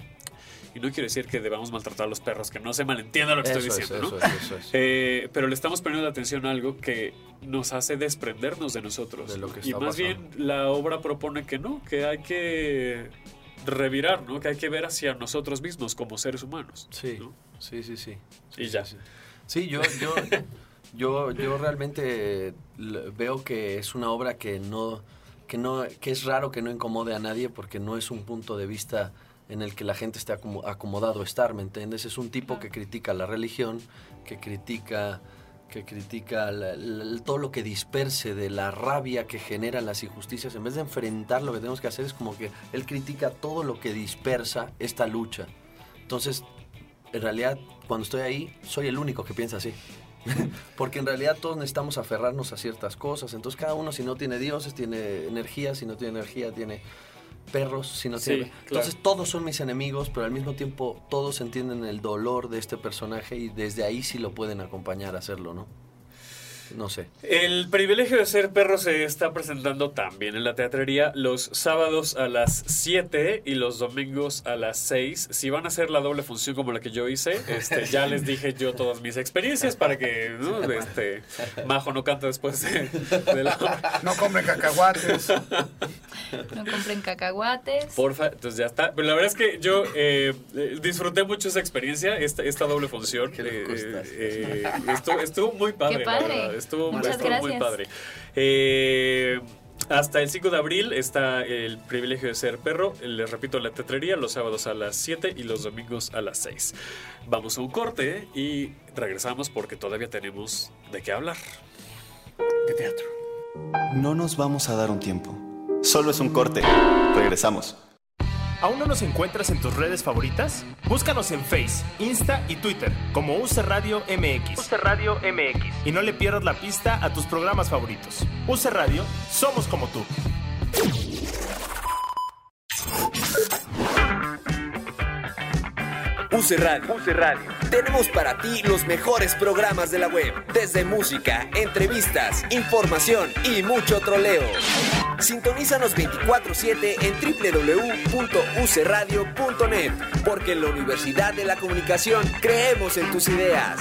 Y no quiero decir que debamos maltratar a los perros, que no se malentienda lo que Eso estoy es, diciendo, eso ¿no? es, eso es. Eh, pero le estamos poniendo atención a algo que nos hace desprendernos de nosotros. De lo que y más pasando. bien la obra propone que no, que hay que revirar, ¿no? Que hay que ver hacia nosotros mismos como seres humanos. Sí, ¿no? sí, sí, sí. Y ya. Sí, yo, yo, yo, yo realmente veo que es una obra que no, que no, que es raro que no incomode a nadie porque no es un punto de vista en el que la gente esté acomo- acomodado a estar, ¿me entiendes? Es un tipo que critica la religión, que critica que critica la- la- todo lo que disperse de la rabia que generan las injusticias, en vez de enfrentar lo que tenemos que hacer es como que él critica todo lo que dispersa esta lucha. Entonces, en realidad, cuando estoy ahí, soy el único que piensa así. Porque en realidad todos necesitamos aferrarnos a ciertas cosas. Entonces cada uno si no tiene dioses, tiene energía, si no tiene energía, tiene perros, si no Sí, claro. Entonces todos son mis enemigos, pero al mismo tiempo todos entienden el dolor de este personaje y desde ahí sí lo pueden acompañar a hacerlo, ¿no? No sé. El privilegio de ser perro se está presentando también en la teatrería los sábados a las 7 y los domingos a las 6. Si van a hacer la doble función como la que yo hice, este, ya les dije yo todas mis experiencias para que ¿no? este, Majo no cante después de, de la No compren cacahuates. No compren cacahuates. Porfa, entonces ya está. Pero la verdad es que yo eh, eh, disfruté mucho esa experiencia, esta, esta doble función. Eh, eh, estuvo, estuvo muy padre. Qué la padre. Estuvo, estuvo muy padre. Eh, hasta el 5 de abril está el privilegio de ser perro. Les repito, la teatrería los sábados a las 7 y los domingos a las 6. Vamos a un corte y regresamos porque todavía tenemos de qué hablar. De teatro. No nos vamos a dar un tiempo. Solo es un corte. Regresamos. ¿Aún no nos encuentras en tus redes favoritas? Búscanos en Face, Insta y Twitter como UC Radio MX. UC Radio MX. Y no le pierdas la pista a tus programas favoritos. UC Radio, somos como tú. UC Radio. Radio. Tenemos para ti los mejores programas de la web, desde música, entrevistas, información y mucho troleo. Sintonízanos 24/7 en www.ucradio.net, porque en la Universidad de la Comunicación creemos en tus ideas.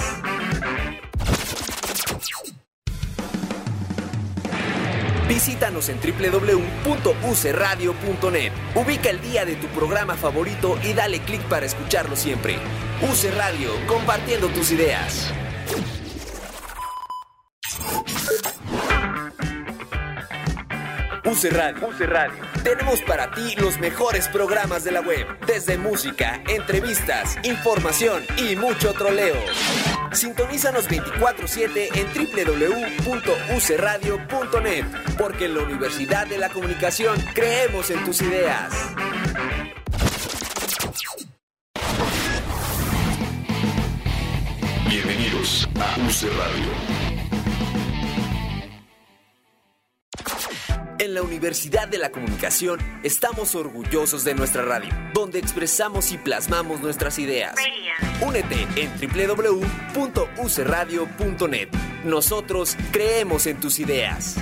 Visítanos en www.ucradio.net. Ubica el día de tu programa favorito y dale clic para escucharlo siempre. UC Radio, compartiendo tus ideas. UC Radio. UC Radio. Tenemos para ti los mejores programas de la web, desde música, entrevistas, información y mucho troleo. Sintonízanos 24/7 en www.ucradio.net, porque en la Universidad de la Comunicación creemos en tus ideas. Bienvenidos a UC Radio. En la Universidad de la Comunicación estamos orgullosos de nuestra radio, donde expresamos y plasmamos nuestras ideas. Únete en www.ucradio.net. Nosotros creemos en tus ideas.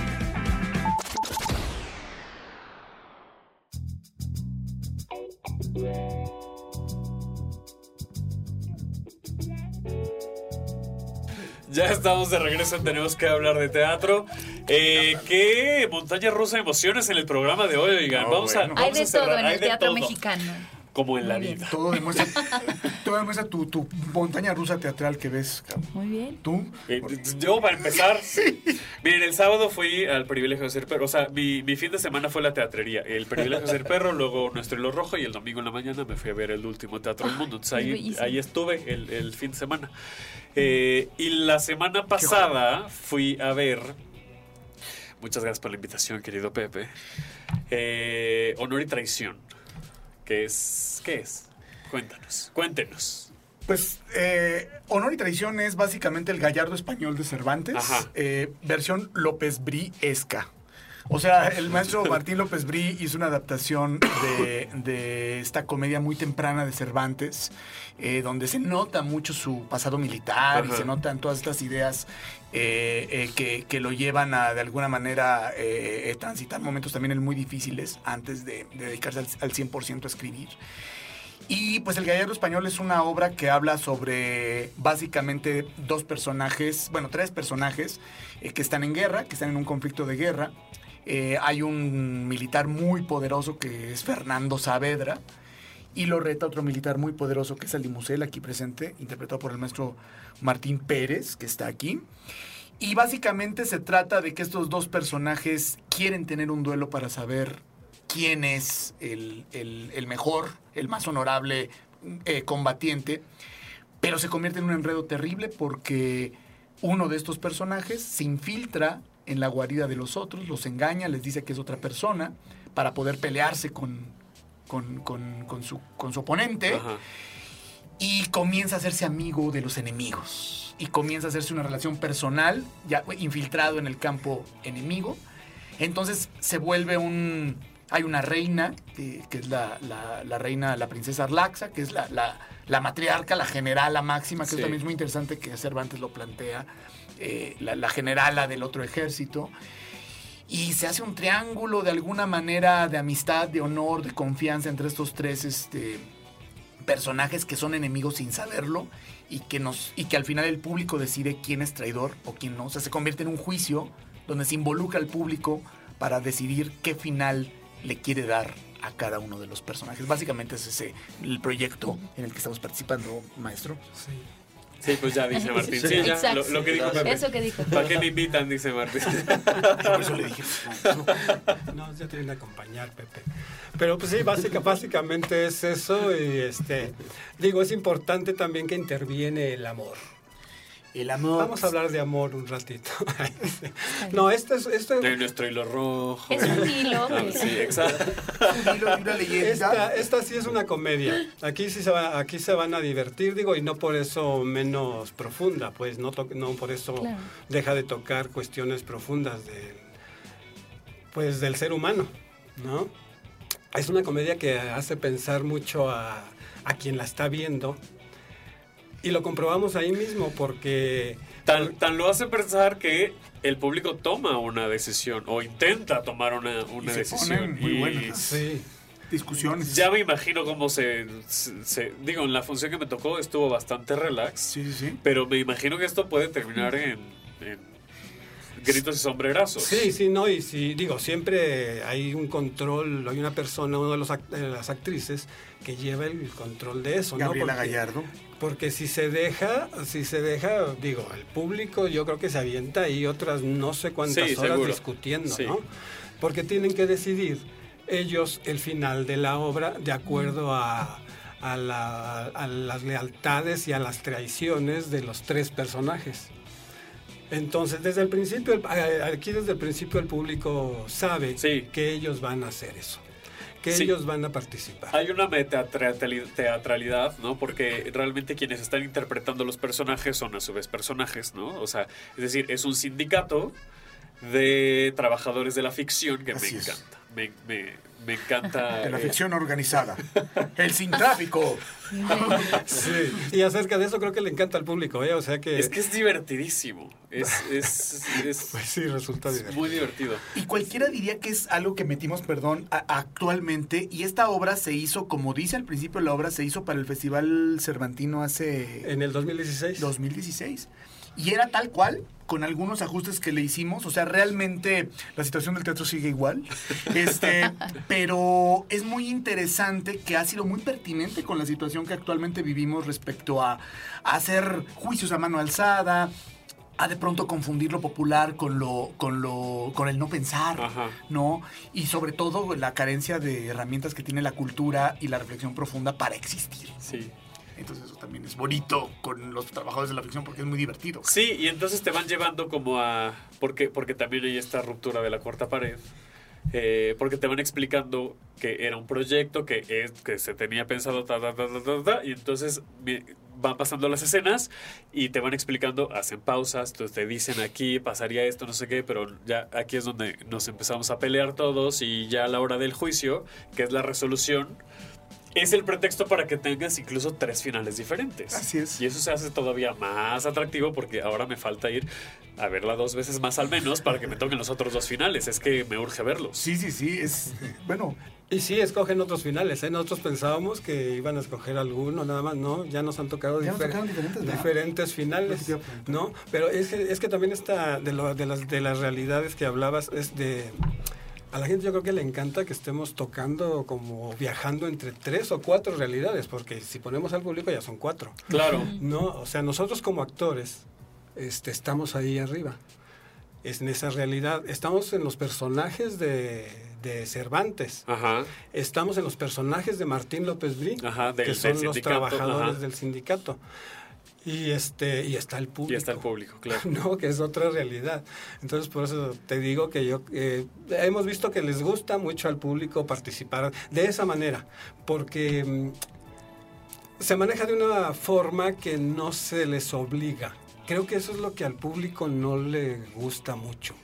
Ya estamos de regreso, tenemos que hablar de teatro. Eh, ¿Qué montaña rusa de emociones en el programa de hoy, oigan? No, vamos a. Hay vamos a de todo en Hay el de teatro todo, mexicano. Como en la vida. Todo demuestra, todo demuestra tu, tu montaña rusa teatral que ves. cabrón. Muy bien. Tú. Eh, Yo, para empezar, miren, el sábado fui al privilegio de ser perro. O sea, mi, mi fin de semana fue la teatrería. El privilegio de ser perro, luego nuestro hilo rojo y el domingo en la mañana me fui a ver el último teatro del mundo. Entonces es ahí, ahí estuve el, el fin de semana. Eh, y la semana pasada fui a ver. Muchas gracias por la invitación, querido Pepe. Eh, Honor y traición. ¿Qué es? ¿Qué es? Cuéntanos, cuéntenos. Pues eh, Honor y Traición es básicamente el gallardo español de Cervantes, eh, versión López Brí-esca. O sea, el maestro Martín López Brí hizo una adaptación de, de esta comedia muy temprana de Cervantes, eh, donde se nota mucho su pasado militar y se notan todas estas ideas eh, eh, que, lo llevan a, de alguna manera, eh, eh, transitar momentos también muy difíciles antes de, de dedicarse al, al 100% a escribir. Y pues El Gallardo Español es una obra que habla sobre básicamente dos personajes, bueno, tres personajes que están en guerra, que están en un conflicto de guerra. Hay un militar muy poderoso que es Fernando Saavedra y lo reta otro militar muy poderoso que es el Limusel aquí presente, interpretado por el maestro Martín Pérez, que está aquí. Y básicamente se trata de que estos dos personajes quieren tener un duelo para saber quién es el, el- mejor, el más honorable eh, combatiente, pero se convierte en un enredo terrible porque uno de estos personajes se infiltra en la guarida de los otros, los engaña, les dice que es otra persona para poder pelearse con, con, con- con su, con su oponente Ajá. y comienza a hacerse amigo de los enemigos y comienza a hacerse una relación personal ya infiltrado en el campo enemigo entonces se vuelve un hay una reina que, que es la, la- la reina la princesa Arlaxa que es la, la- la matriarca la generala máxima que Sí. también es muy interesante que Cervantes lo plantea eh, la generala del otro ejército y se hace un triángulo de alguna manera de amistad, de honor, de confianza entre estos tres este, personajes que son enemigos sin saberlo y que, nos, y que al final el público decide quién es traidor o quién no. O sea, se convierte en un juicio donde se involucra al público para decidir qué final le quiere dar a cada uno de los personajes. Básicamente es ese el proyecto en el que estamos participando, maestro. Sí, pues ya dice Martín. Sí, ya, lo, lo que dijo Pepe. Eso que dijo. ¿Para qué me invitan? Dice Martín. Por eso le dije. No, ya tienen que acompañar, Pepe. Pero pues sí, básica, básicamente es eso y este, digo, es importante también que interviene el amor. El amor. Vamos a hablar de amor un ratito. no, esto es, esto De nuestro hilo rojo. Es un hilo. Ah, sí, exacto. Esta, esta sí es una comedia. Aquí sí se va, aquí se van a divertir, digo, y no por eso menos profunda, pues no, to- no por eso Claro. deja de tocar cuestiones profundas del, pues del ser humano, ¿no? Es una comedia que hace pensar mucho a, a quien la está viendo y lo comprobamos ahí mismo porque Tan, tan lo hace pensar que el público toma una decisión o intenta tomar una, una Y se decisión. ponen muy y buenas. sí, Discusiones. ya me imagino cómo se, se- se- Digo, en la función que me tocó estuvo bastante relax. Sí, sí, sí. Pero me imagino que esto puede terminar en, en gritos y sombrerazos. Sí, sí, no, y sí, digo, siempre hay un control, hay una persona, una de, los act- de las actrices que lleva el control de eso, Gabriela ¿no? Porque- Gallardo. Porque si se deja, si se deja, digo, el público yo creo que se avienta ahí otras no sé cuántas Sí, horas seguro. discutiendo, Sí. ¿no? porque tienen que decidir ellos el final de la obra de acuerdo a, a la- a las lealtades y a las traiciones de los tres personajes. Entonces, desde el principio, a- aquí desde el principio el público sabe que ellos van a hacer eso, que Sí. ellos van a participar. Hay una teatralidad, ¿no? Porque realmente quienes están interpretando los personajes son a su vez personajes, ¿no? O sea, es decir, es un sindicato de trabajadores de la ficción que Así me encanta. Me, me- me encanta. De la eh, ficción organizada. El sin tráfico. Sí, y acerca de eso creo que le encanta al público, ¿eh? O sea que... Es que es divertidísimo. Es, es, es- Pues sí, resulta es muy divertido. Y cualquiera diría que es algo que metimos, perdón, a- actualmente. Y esta obra se hizo, como dice al principio, la obra se hizo para el Festival Cervantino hace... En el 2016. 2016. Y era tal cual, con algunos ajustes que le hicimos. O sea, realmente la situación del teatro sigue igual. Este, pero es muy interesante que ha sido muy pertinente con la situación que actualmente vivimos respecto a, a hacer juicios a mano alzada, a de pronto confundir lo popular con lo, con lo, con el no pensar, ¿no? Y sobre todo la carencia de herramientas que tiene la cultura y la reflexión profunda para existir. Sí. Entonces eso también es bonito con los trabajadores de la ficción porque es muy divertido. Sí, y entonces te van llevando como a... Porque, porque también hay esta ruptura de la cuarta pared. eh, porque te van explicando que era un proyecto que, es, que se tenía pensado, ta, ta, ta, y entonces van pasando las escenas y te van explicando, hacen pausas, entonces te dicen aquí pasaría esto, no sé qué, pero ya aquí es donde nos empezamos a pelear todos y ya a la hora del juicio, que es la resolución, es el pretexto para que tengas incluso tres finales diferentes. Así es. Y eso se hace todavía más atractivo porque ahora me falta ir a verla dos veces más al menos para que me toquen los otros dos finales. Es que me urge verlos. Sí, sí, sí. Es bueno. Y sí, escogen otros finales. ¿eh? Nosotros pensábamos que iban a escoger alguno, nada más, ¿no? Ya nos han tocado Ya difer- diferentes, diferentes finales, ¿no? Pero es que, es que también está de, lo- de, las, de las realidades que hablabas, es de... A la gente yo creo que le encanta que estemos tocando como viajando entre tres o cuatro realidades, porque si ponemos al público ya son cuatro. Claro. No, o sea, nosotros como actores este, estamos ahí arriba. Es en esa realidad. Estamos en los personajes de, de Cervantes. Ajá. Estamos en los personajes de Martín López Brí, Ajá, del- que son los sindicato, trabajadores ajá. del sindicato. Y este y está el público. Y está el público, claro. No, que es otra realidad. Entonces, por eso te digo que yo eh, hemos visto que les gusta mucho al público participar de esa manera, porque mm, se maneja de una forma que no se les obliga. Creo que eso es lo que al público no le gusta mucho,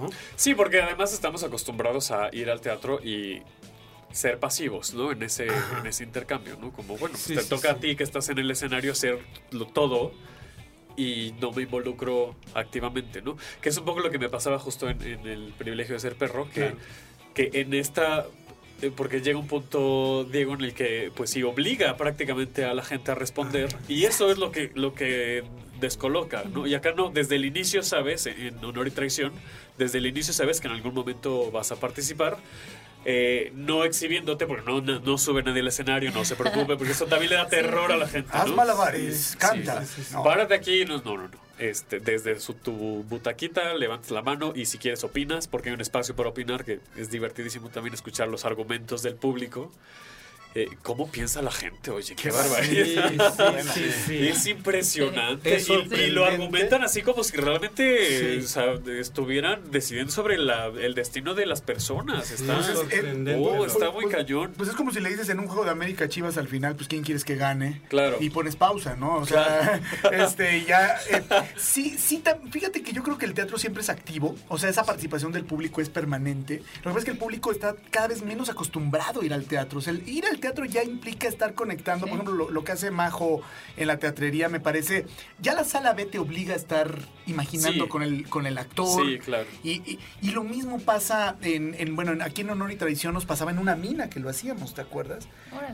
¿no? Sí, porque además estamos acostumbrados a ir al teatro y ser pasivos, ¿no? En ese, en ese intercambio, ¿no? Como, bueno, pues Sí, te sí, toca a ti que estás en el escenario hacerlo todo y no me involucro activamente, ¿no? Que es un poco lo que me pasaba justo en, en el privilegio de ser perro, que, Claro. que en esta... eh, Porque llega un punto, Diego, en el que, pues sí, obliga prácticamente a la gente a responder. Y eso es lo que, lo que descoloca, ¿no? Y acá no, desde el inicio sabes, en honor y traición, desde el inicio sabes que en algún momento vas a participar. Eh, no exhibiéndote, porque no, no, no sube nadie al escenario, no se preocupe, porque eso también le da terror a la gente. Haz ¿no? malabares, canta. No. Párate aquí, no, no, no. no. Este, desde su, tu butaquita, levantas la mano y si quieres opinas, porque hay un espacio para opinar, que es divertidísimo también escuchar los argumentos del público. Eh, ¿Cómo piensa la gente? Oye, qué barbaridad. sí, sí, sí. Es impresionante. Es Y- y, lo argumentan así como si realmente Sí. o sea, estuvieran decidiendo sobre la- el destino de las personas. Está, es sorprendente, Oh, ¿no? está muy cañón. Pues es como si le dices en un juego de América Chivas al final, pues quién quieres que gane. Claro. Y pones pausa, ¿no? O sea, este, ya. eh, sí, sí, fíjate que yo creo que el teatro siempre es activo. O sea, esa participación del público es permanente. Lo que pasa es que el público está cada vez menos acostumbrado a ir al teatro. O sea, el ir al teatro ya implica estar conectando. Por ejemplo, lo, lo que hace Majo en la teatrería me parece. Ya la sala B te obliga a estar imaginando Sí. con, el, con el actor. Sí, claro. Y, y- y lo mismo pasa en, en, bueno, en- aquí en Honor y Tradición nos pasaba en una mina que lo hacíamos, ¿te acuerdas?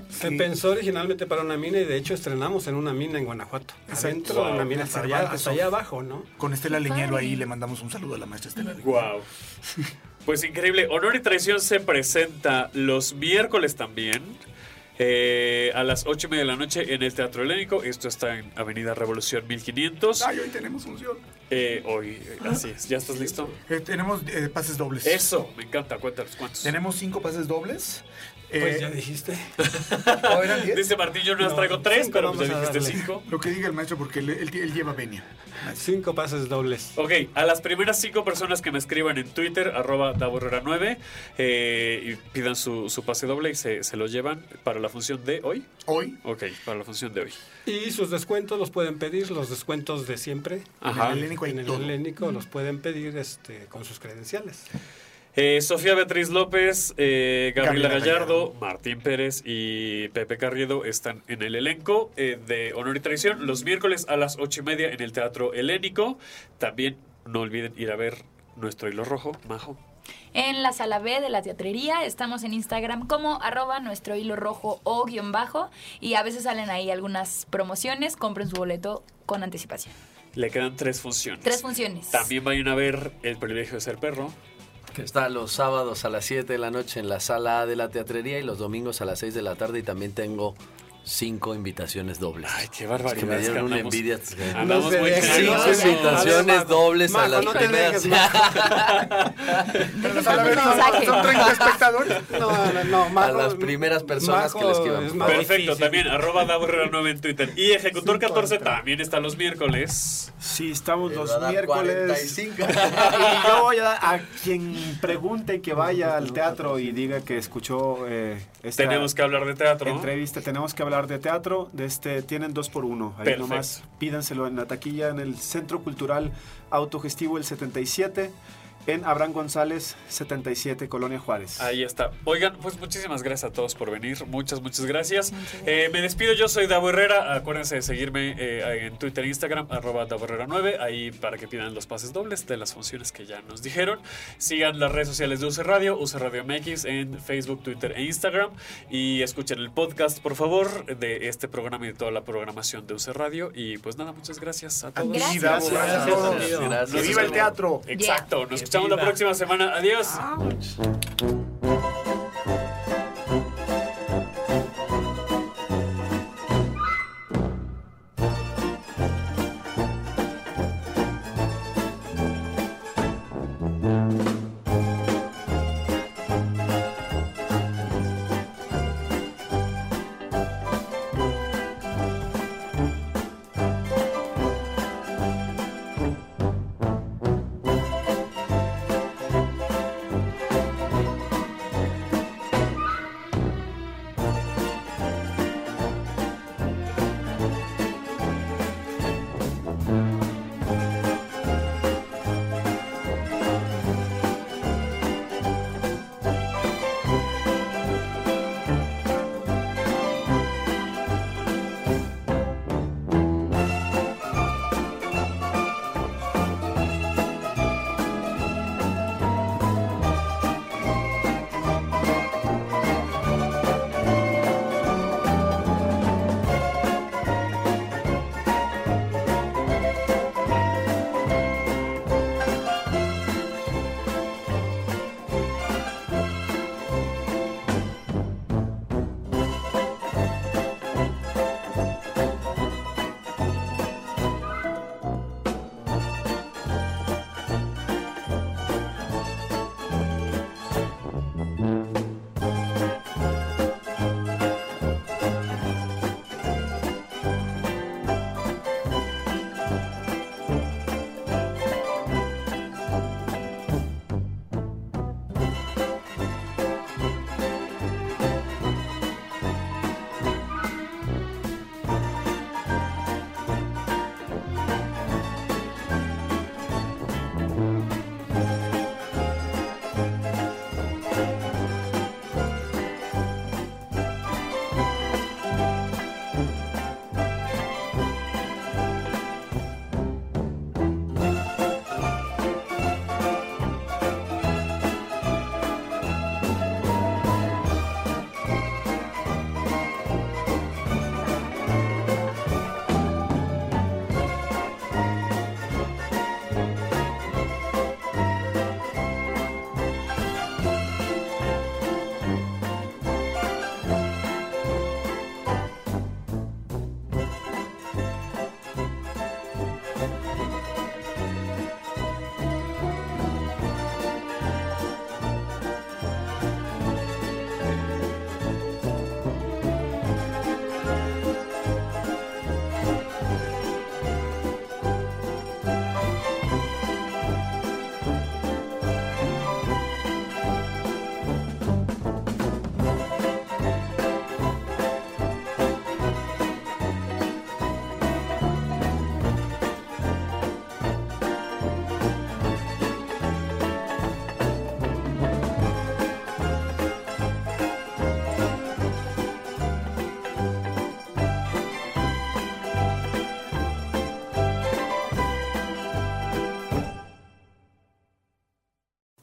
Se Sí. pensó originalmente para una mina y de hecho estrenamos en una mina en Guanajuato. Adentro de Wow. una mina, hasta allá, Cervantes. hasta allá abajo, ¿no? Con Estela Leñero ahí le mandamos un saludo a la maestra Estela Leñero. Wow. Pues increíble. Honor y Traición se presenta los miércoles también. Eh, a las 8 y media de la noche en el Teatro Helénico. Esto está en Avenida Revolución 1500. Ay, hoy tenemos función. Eh, hoy, eh, así es. ¿Ya estás listo? Eh, tenemos pases dobles. Eso, me encanta. Cuéntanos cuántos. Tenemos cinco pases dobles. Pues Eh, ya dijiste. ¿o eran diez? Dice Martín, yo no, No, traigo tres, cinco, pero pues ya vamos a dijiste cinco. Lo que diga el maestro, porque él, él- él lleva venia. Cinco pases dobles. Ok, a las primeras cinco personas que me escriban en Twitter, arroba daborrera9, eh, y pidan su, su pase doble y se, se lo llevan para la función de hoy. Hoy. Ok, para la función de hoy. Y sus descuentos los pueden pedir, los descuentos de siempre. Ajá. En el helénico hay En el helénico los pueden pedir este, con sus credenciales. Eh, Sofía Beatriz López, eh, Gabriela Gallardo, Martín Pérez y Pepe Carriedo están en el elenco eh, de Honor y Traición los miércoles a las ocho y media en el Teatro Helénico. También no olviden ir a ver nuestro hilo rojo, Majo. En la sala B de la teatrería estamos en Instagram como arroba nuestro hilo rojo o guion bajo y a veces salen ahí algunas promociones, compren su boleto con anticipación. Le quedan tres funciones. Tres funciones. También vayan a ver El privilegio de ser perro. Que está los sábados a las 7 de la noche en la sala A de la teatrería y los domingos a las 6 de la tarde. Y también tengo cinco invitaciones dobles. Ay, qué Es barbaridad. que me es que dieron una andamos- envidia. Andamos No muy. Cinco no invitaciones dobles a las no te primeras. dejes, A un ver, mensaje. son 30 espectadores. No, no, no. a Majo- las primeras personas que le Majo escriban. es. Perfecto, difícil. también arroba daborrera9 en Twitter. Y Ejecutor Cinco 14 entra. también está los miércoles. Sí, estamos los a miércoles. 45. y yo voy a dar a quien pregunte que vaya al teatro y diga que escuchó eh, esta Tenemos que hablar de teatro. entrevista. Tenemos que hablar de teatro. De este, tienen dos por uno. Ahí Perfecto. nomás pídanselo en la taquilla en el Centro Cultural Autogestivo El 77 en Abraham González 77, Colonia Juárez. Ahí está. Oigan, pues muchísimas gracias a todos por venir. Muchas, muchas gracias. Eh, me despido, yo soy Davo Herrera. Acuérdense de seguirme eh, en Twitter e Instagram, arroba Davo Herrera 9, ahí para que pidan los pases dobles de las funciones que ya nos dijeron. Sigan las redes sociales de UC Radio, UC Radio MX en Facebook, Twitter e Instagram. Y escuchen el podcast, por favor, de este programa y de toda la programación de UC Radio. Y pues nada, muchas gracias a todos. Gracias. Gracias, gracias a todos. Gracias. Nos ¡Que viva el teatro! Exacto. Nos escuchamos la próxima semana. Adiós.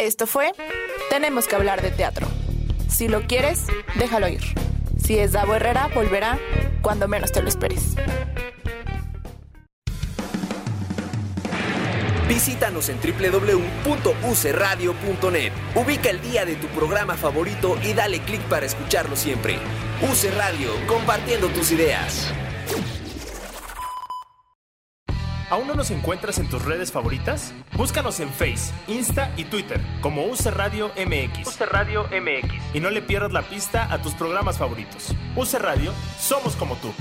Esto fue Tenemos que hablar de teatro. Si lo quieres, déjalo ir. Si es Davo Herrera, volverá cuando menos te lo esperes. Visítanos en www.ucradio.net. Ubica el día de tu programa favorito y dale clic para escucharlo siempre. UC Radio, compartiendo tus ideas. ¿Aún no nos encuentras en tus redes favoritas? Búscanos en Face, Insta y Twitter como UC Radio MX. UC Radio MX. Y no le pierdas la pista a tus programas favoritos. UC Radio, somos como tú.